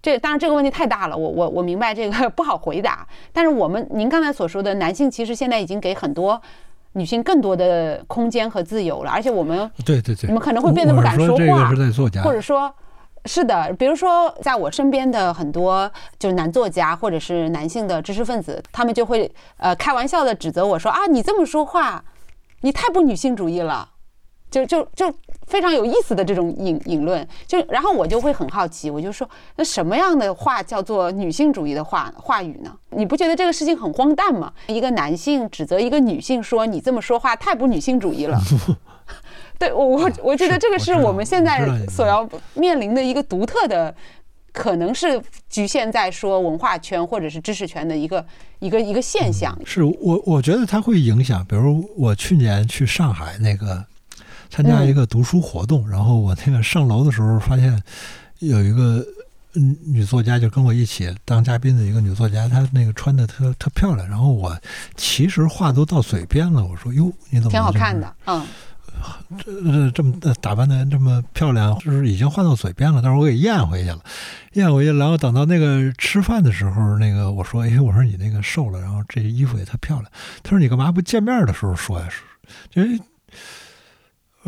这当然这个问题太大了，我我我明白这个 (laughs) 不好回答。但是我们您刚才所说的，男性其实现在已经给很多女性更多的空间和自由了，而且我们对对对，你们可能会变得不敢说话是这个是在作家，或者说，是的，比如说，在我身边的很多就是男作家或者是男性的知识分子，他们就会呃开玩笑的指责我说啊，你这么说话，你太不女性主义了，就就就非常有意思的这种引引论。就然后我就会很好奇，我就说，那什么样的话叫做女性主义的话话语呢？你不觉得这个事情很荒诞吗？一个男性指责一个女性说你这么说话太不女性主义了。(laughs) 对我我我觉得这个是我们现在所要面临的一个独特的可能是局限在说文化圈或者是知识圈的一个一个一个现象。是我我觉得它会影响，比如我去年去上海那个参加一个读书活动，然后我那个上楼的时候发现有一个。嗯，女作家就跟我一起当嘉宾的一个女作家，她那个穿的特特漂亮。然后我其实话都到嘴边了，我说：“哟，你怎么挺好看的？嗯，这这么打扮的这么漂亮，就是已经话到嘴边了。但是我给咽回去了，咽回去。然后等到那个吃饭的时候，那个我说：哎，我说你那个瘦了，然后这衣服也特漂亮。他说：你干嘛不见面的时候说呀？因为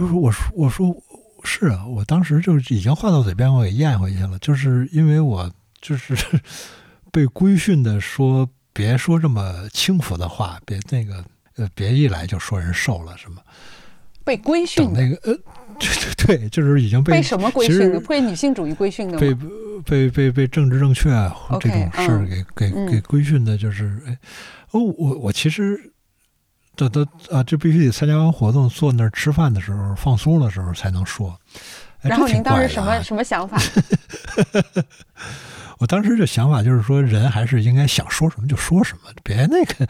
我说我说我说。是啊，我当时就已经话到嘴边，我给咽回去了。就是因为我就是 (laughs) 被规训的，说别说这么轻浮的话，别那个呃，别一来就说人瘦了什么。被规训那个呃，(laughs) 对对对，就是已经被被什么规训的？被女性主义规训的被被被被政治正确这种事儿给给给规训的，就是哎哦，我我其实。这都啊，这必须得参加完活动，坐那儿吃饭的时候放松的时候才能说。然后您当时什么什么想法？(laughs) 我当时这想法就是说，人还是应该想说什么就说什么，别那个，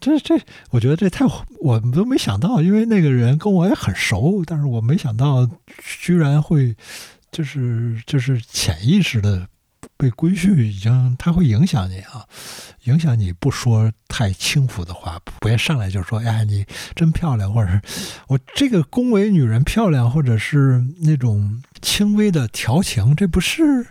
这这，我觉得这太我都没想到，因为那个人跟我也很熟，但是我没想到居然会就是就是潜意识的。被规训已经，它会影响你啊，影响你不说太轻浮的话，不要上来就说“哎，你真漂亮”或者“我这个恭维女人漂亮”或者是那种轻微的调情，这不是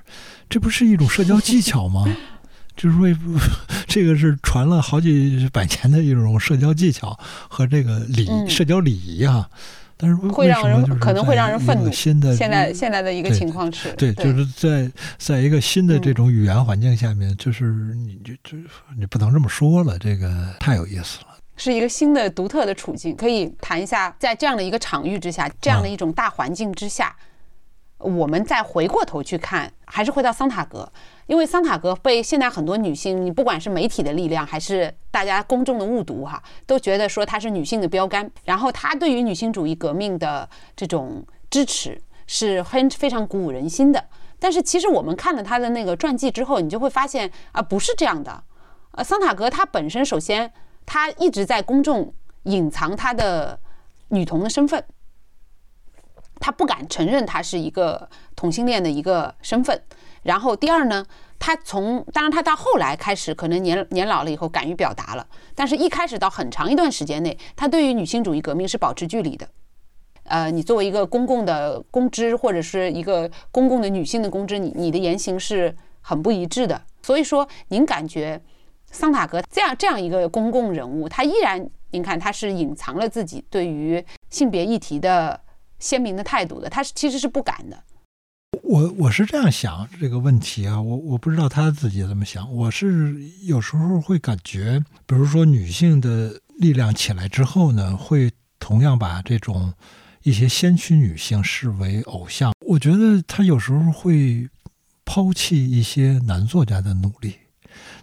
这不是一种社交技巧吗？(laughs) 就是说，(laughs) 这个是传了好几百年的一种社交技巧和这个礼社交礼仪啊。但是会让人可能会让人愤怒。新的现在现在的一个情况是，对，就是在在一个新的这种语言环境下面，就是你就就你不能这么说了，这个太有意思了。是一个新的独特的处境，可以谈一下，在这样的一个场域之下，这样的一种大环境之下。我们再回过头去看，还是回到桑塔格，因为桑塔格被现在很多女性，你不管是媒体的力量，还是大家公众的误读，哈，都觉得说她是女性的标杆。然后她对于女性主义革命的这种支持是很非常鼓舞人心的。但是其实我们看了她的那个传记之后，你就会发现啊，不是这样的。呃，桑塔格她本身首先她一直在公众隐藏她的女童的身份。他不敢承认他是一个同性恋的一个身份，然后第二呢，他从当然他到后来开始可能年年老了以后敢于表达了，但是一开始到很长一段时间内，他对于女性主义革命是保持距离的。呃，你作为一个公共的公知或者是一个公共的女性的公知，你你的言行是很不一致的。所以说，您感觉桑塔格这样这样一个公共人物，他依然您看他是隐藏了自己对于性别议题的。鲜明的态度的，他是其实是不敢的。我我是这样想这个问题啊，我我不知道他自己怎么想。我是有时候会感觉，比如说女性的力量起来之后呢，会同样把这种一些先驱女性视为偶像。我觉得他有时候会抛弃一些男作家的努力。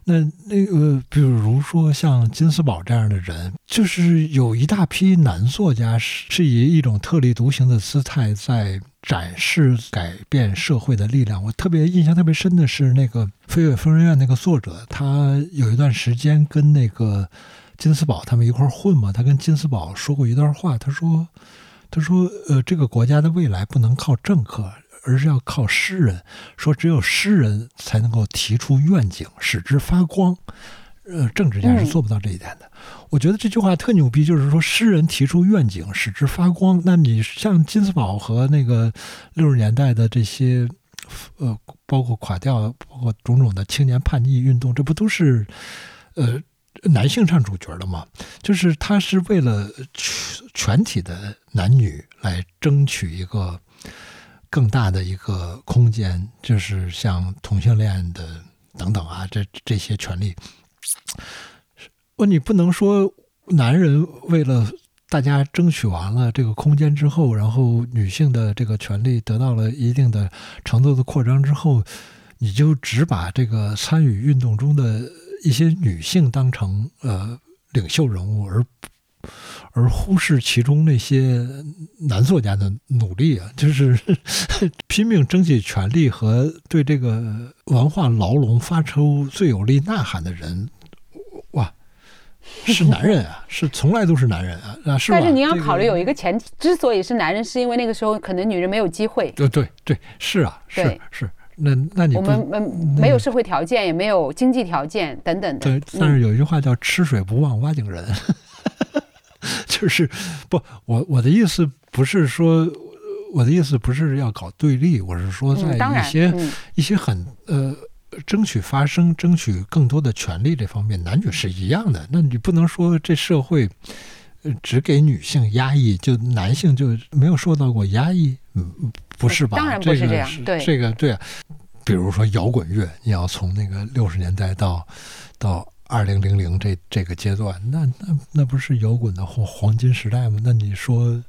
那那个，比如说像金斯堡这样的人，就是有一大批男作家是是以一种特立独行的姿态在展示改变社会的力量。我特别印象特别深的是那个《飞越疯人院》那个作者，他有一段时间跟那个金斯堡他们一块混嘛，他跟金斯堡说过一段话，他说：“他说，呃，这个国家的未来不能靠政客。”而是要靠诗人，说只有诗人才能够提出愿景，使之发光。呃，政治家是做不到这一点的。我觉得这句话特牛逼，就是说诗人提出愿景，使之发光。那你像金斯堡和那个六十年代的这些，呃，包括垮掉，包括种种的青年叛逆运动，这不都是呃男性唱主角的吗？就是他是为了全全体的男女来争取一个。更大的一个空间，就是像同性恋的等等啊，这这些权利。我你不能说男人为了大家争取完了这个空间之后，然后女性的这个权利得到了一定的程度的扩张之后，你就只把这个参与运动中的一些女性当成呃领袖人物，而而忽视其中那些男作家的努力啊，就是 (laughs) 拼命争取权利和对这个文化牢笼发出最有力呐喊的人，(laughs) 是男人啊，是从来都是男人啊，(laughs) 啊是？但是你要考虑有一个前提，之所以是男人，是因为那个时候可能女人没有机会，对对对，是啊，是是，那那你我们没没有社会条件，也没有经济条件等等的对，。但是有一句话叫“吃水不忘挖井人”，(laughs) 就是不，我我的意思不是说，我的意思不是要搞对立，我是说在一些、嗯，一些很呃。争取发声、争取更多的权利这方面，男女是一样的。那你不能说这社会，呃，只给女性压抑，就男性就没有受到过压抑？嗯，不是吧？当然不是这样对这个对啊。比如说摇滚乐，你要从那个六十年代到到二零零零这这个阶段，那那那不是摇滚的黄黄金时代吗？那你说，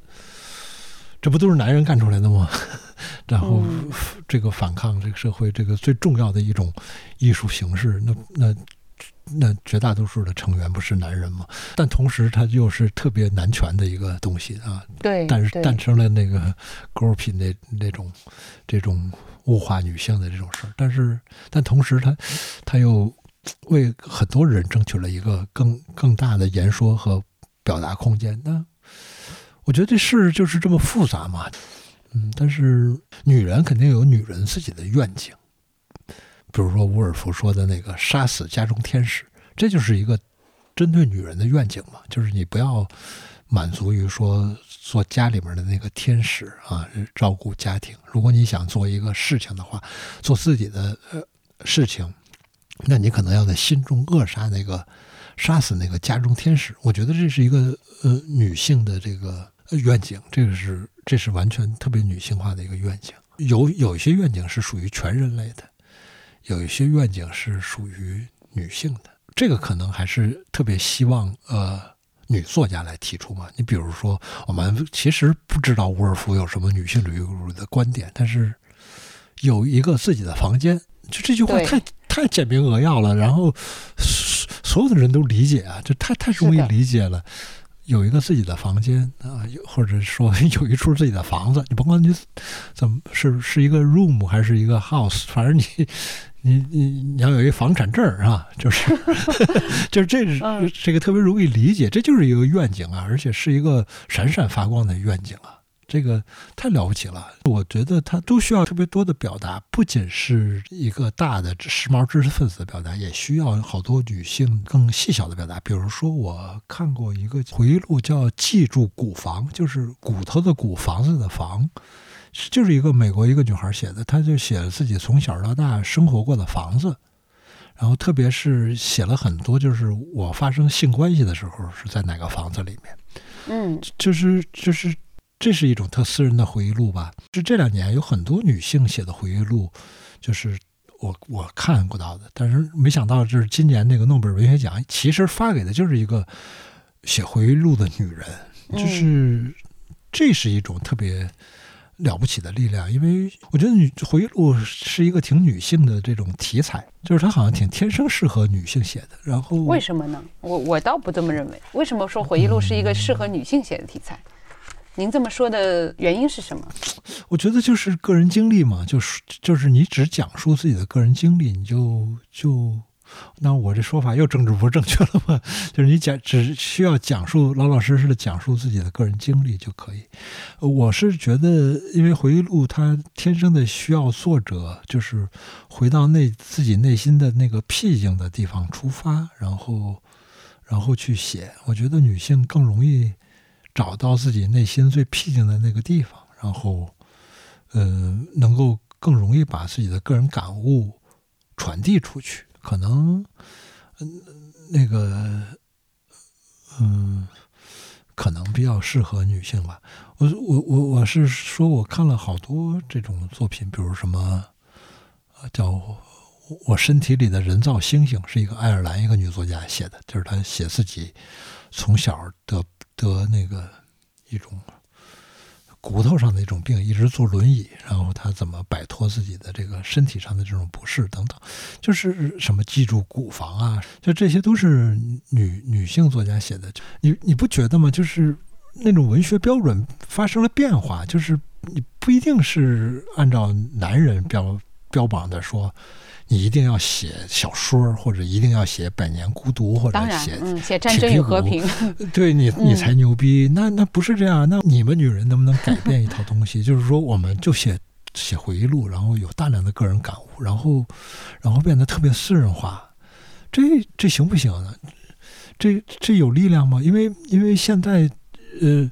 这不都是男人干出来的吗？然后嗯这个反抗这个社会这个最重要的一种艺术形式，那那那绝大多数的成员不是男人嘛？但同时它又是特别男权的一个东西啊，对，但是诞生了那个 groupie 那那种这种物化女性的这种事儿，但是但同时他他又为很多人争取了一个更更大的言说和表达空间。那我觉得这事就是这么复杂嘛，嗯，但是女人肯定有女人自己的愿景，比如说伍尔夫说的那个杀死家中天使，这就是一个针对女人的愿景嘛，就是你不要满足于说做家里面的那个天使啊，照顾家庭。如果你想做一个事情的话，做自己的呃事情，那你可能要在心中扼杀那个杀死那个家中天使。我觉得这是一个呃女性的这个愿景，这个是这是完全特别女性化的一个愿景。有有一些愿景是属于全人类的，有一些愿景是属于女性的。这个可能还是特别希望呃女作家来提出嘛。你比如说，我们其实不知道伍尔夫有什么女性主义的观点，但是有一个自己的房间，就这句话太太简明扼要了，然后所所有的人都理解啊，这太太容易理解了。有一个自己的房间啊，有或者说有一处自己的房子，你甭管你怎么是是一个 room 还是一个 house，反正你 (laughs) 你你你要有一房产证儿啊，就是 (laughs) 就是这是、嗯。这个特别容易理解，这就是一个愿景啊，而且是一个闪闪发光的愿景啊，这个太了不起了。我觉得它都需要特别多的表达，不仅是一个大的时髦知识分子的表达，也需要好多女性更细小的表达。比如说，我看过一个回忆录，叫《记住古房》，就是骨头的骨，房子的房。就是一个美国一个女孩写的，她就写了自己从小到大生活过的房子，然后特别是写了很多，就是我发生性关系的时候是在哪个房子里面，嗯，就是就是这是一种特私人的回忆录吧。是这两年有很多女性写的回忆录，就是我我看过到的，但是没想到就是今年那个诺贝尔文学奖其实发给的就是一个写回忆录的女人，嗯就是这是一种特别。了不起的力量，因为我觉得女回忆录是一个挺女性的这种题材，就是它好像挺天生适合女性写的。然后为什么呢？我我倒不这么认为。为什么说回忆录是一个适合女性写的题材？您这么说的原因是什么？我觉得就是个人经历嘛，就是就是你只讲述自己的个人经历，你就就，那我这说法又政治不正确了吗？(laughs) 就是你讲只需要讲述老老实实的讲述自己的个人经历就可以。我是觉得，因为回忆录它天生的需要作者就是回到内自己内心的那个僻静的地方出发，然后然后去写。我觉得女性更容易找到自己内心最僻静的那个地方，然后，呃，能够更容易把自己的个人感悟传递出去。可能，嗯、那个，嗯、可能比较适合女性吧。我我我我是说，我看了好多这种作品，比如什么，叫我身体里的人造星星，是一个爱尔兰一个女作家写的，就是她写自己从小的得那个一种骨头上的一种病，一直坐轮椅，然后他怎么摆脱自己的这个身体上的这种不适等等，就是什么记住骨房啊，就这些都是女女性作家写的。你你不觉得吗？就是那种文学标准发生了变化，就是你不一定是按照男人标标榜的说。你一定要写小说，或者一定要写《百年孤独》，或者写嗯写战争与和平，(laughs) 对你你才牛逼。那那不是这样。那你们女人能不能改变一套东西？(laughs) 就是说，我们就写写回忆录，然后有大量的个人感悟，然后然后变得特别私人化，这这行不行呢？这这有力量吗？因为因为现在呃。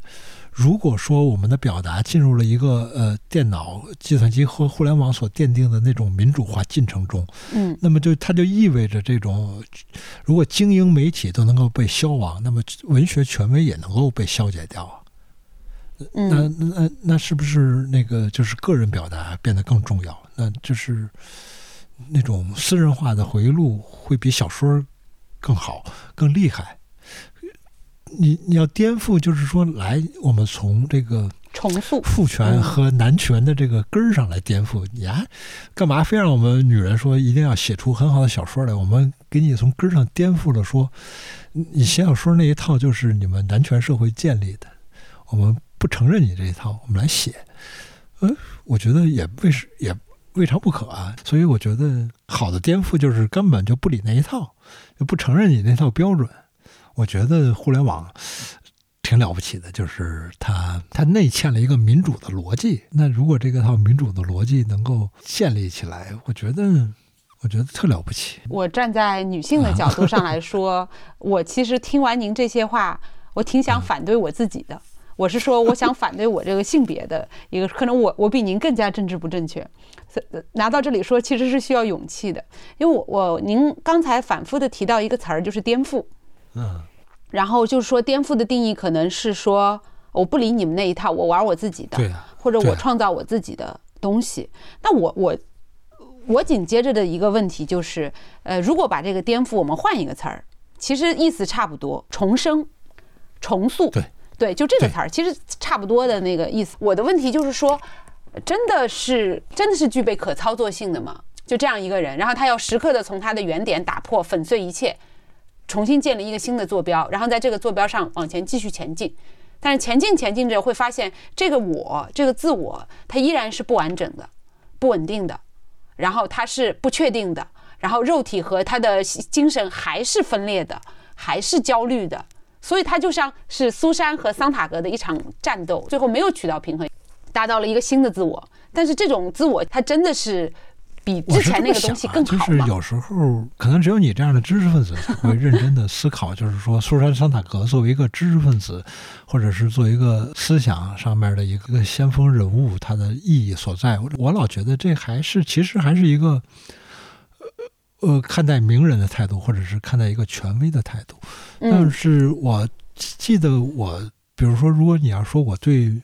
如果说我们的表达进入了一个呃电脑、计算机和互联网所奠定的那种民主化进程中，嗯，那么就它就意味着这种，如果精英媒体都能够被消亡，那么文学权威也能够被消解掉啊。那那那是不是那个就是个人表达变得更重要？那就是那种私人化的回忆录会比小说更好、更厉害。你你要颠覆，就是说，来我们从这个重塑父权和男权的这个根儿上来颠覆。你还干嘛非让我们女人说一定要写出很好的小说来？我们给你从根儿上颠覆了，说你写小说那一套就是你们男权社会建立的，我们不承认你这一套，我们来写。嗯，我觉得也未是也未尝不可啊。所以我觉得好的颠覆就是根本就不理那一套，就不承认你那套标准。我觉得互联网挺了不起的，就是它它内嵌了一个民主的逻辑。那如果这个套民主的逻辑能够建立起来，我觉得我觉得特了不起。我站在女性的角度上来说，(laughs) 我其实听完您这些话，我挺想反对我自己的。我是说，我想反对我这个性别的一个，可能我我比您更加政治不正确。拿到这里说，其实是需要勇气的，因为我我您刚才反复的提到一个词儿，就是颠覆。嗯，然后就是说，颠覆的定义可能是说，我不理你们那一套，我玩我自己的，对，或者我创造我自己的东西。那我我我紧接着的一个问题就是，呃，如果把这个颠覆我们换一个词儿，其实意思差不多，重生、重塑，对对，就这个词儿，其实差不多的那个意思。我的问题就是说，真的是真的是具备可操作性的吗？就这样一个人，然后他要时刻的从他的原点打破、粉碎一切。重新建立一个新的坐标，然后在这个坐标上往前继续前进，但是前进前进着会发现，这个我这个自我它依然是不完整的、不稳定的，然后它是不确定的，然后肉体和他的精神还是分裂的，还是焦虑的，所以它就像是苏珊和桑塔格的一场战斗，最后没有取到平衡，达到了一个新的自我，但是这种自我它真的是。比之前那个东西更好就是有时候可能只有你这样的知识分子才会认真的思考，(laughs) 就是说苏珊·桑塔格作为一个知识分子，或者是作为一个思想上面的一个先锋人物，他的意义所在。我老觉得这还是其实还是一个呃呃看待名人的态度，或者是看待一个权威的态度。但是我记得我，比如说，如果你要说我对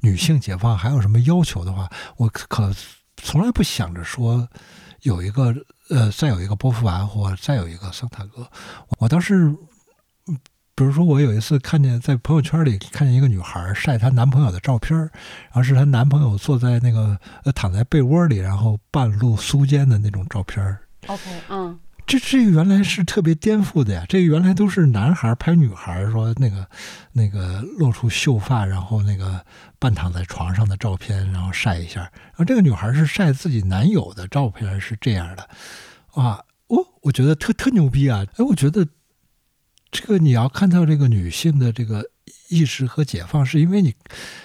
女性解放还有什么要求的话，我可。从来不想着说有一个呃，再有一个波伏娃或再有一个桑塔格。我倒是，比如说我有一次看见在朋友圈里看见一个女孩晒她男朋友的照片然后是她男朋友坐在那个呃躺在被窝里，然后半露苏肩的那种照片 OK，嗯。这这个原来是特别颠覆的呀！这个原来都是男孩拍女孩，说那个那个露出秀发，然后那个半躺在床上的照片，然后晒一下。然后这个女孩是晒自己男友的照片，是这样的啊！我我觉得特特牛逼啊！哎，我觉得这个你要看到这个女性的这个意识和解放，是因为你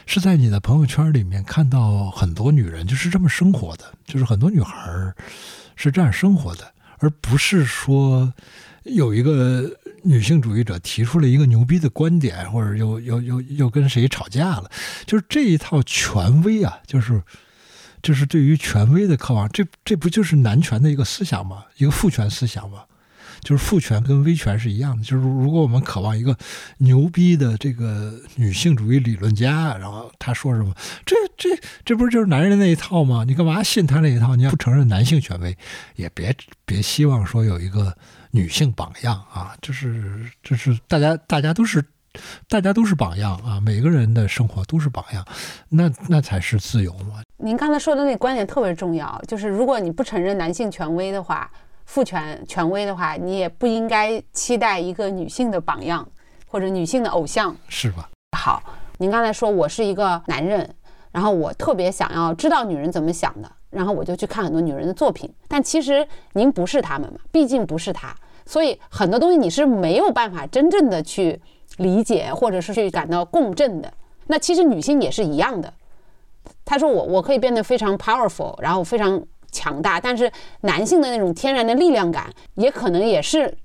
是在你的朋友圈里面看到很多女人就是这么生活的，就是很多女孩是这样生活的。而不是说有一个女性主义者提出了一个牛逼的观点，或者又又又又跟谁吵架了，就是这一套权威啊，就是就是对于权威的渴望，这这不就是男权的一个思想吗？一个父权思想吗？就是父权跟威权是一样的，就是如果我们渴望一个牛逼的这个女性主义理论家，然后他说什么，这这这不是就是男人的那一套吗？你干嘛信他那一套？你要不承认男性权威，也别别希望说有一个女性榜样啊，就是就是大家大家都是大家都是榜样啊，每个人的生活都是榜样，那那才是自由嘛。您刚才说的那观点特别重要，就是如果你不承认男性权威的话，父权权威的话，你也不应该期待一个女性的榜样或者女性的偶像，是吧？好，您刚才说我是一个男人，然后我特别想要知道女人怎么想的，然后我就去看很多女人的作品，但其实您不是他们嘛，毕竟不是他，所以很多东西你是没有办法真正的去理解或者是去感到共振的。那其实女性也是一样的，他说我我可以变得非常 powerful，然后非常强大，但是男性的那种天然的力量感也可能也是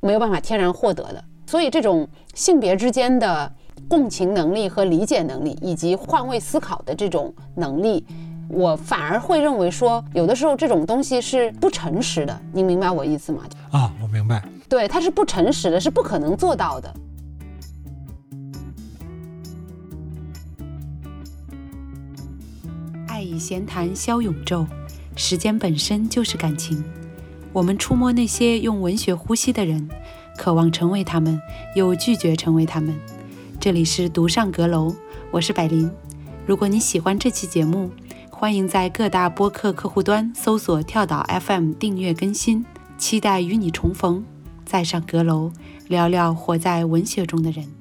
没有办法天然获得的。所以这种性别之间的共情能力和理解能力，以及换位思考的这种能力，我反而会认为说，有的时候这种东西是不诚实的。你明白我意思吗？啊，我明白。对，它是不诚实的，是不可能做到的。爱以闲谈，消永昼。时间本身就是感情。我们触摸那些用文学呼吸的人，渴望成为他们，又拒绝成为他们。这里是独上阁楼，我是百灵。如果你喜欢这期节目，欢迎在各大播客客户端搜索“跳岛 FM” 订阅更新。期待与你重逢，再上阁楼，聊聊活在文学中的人。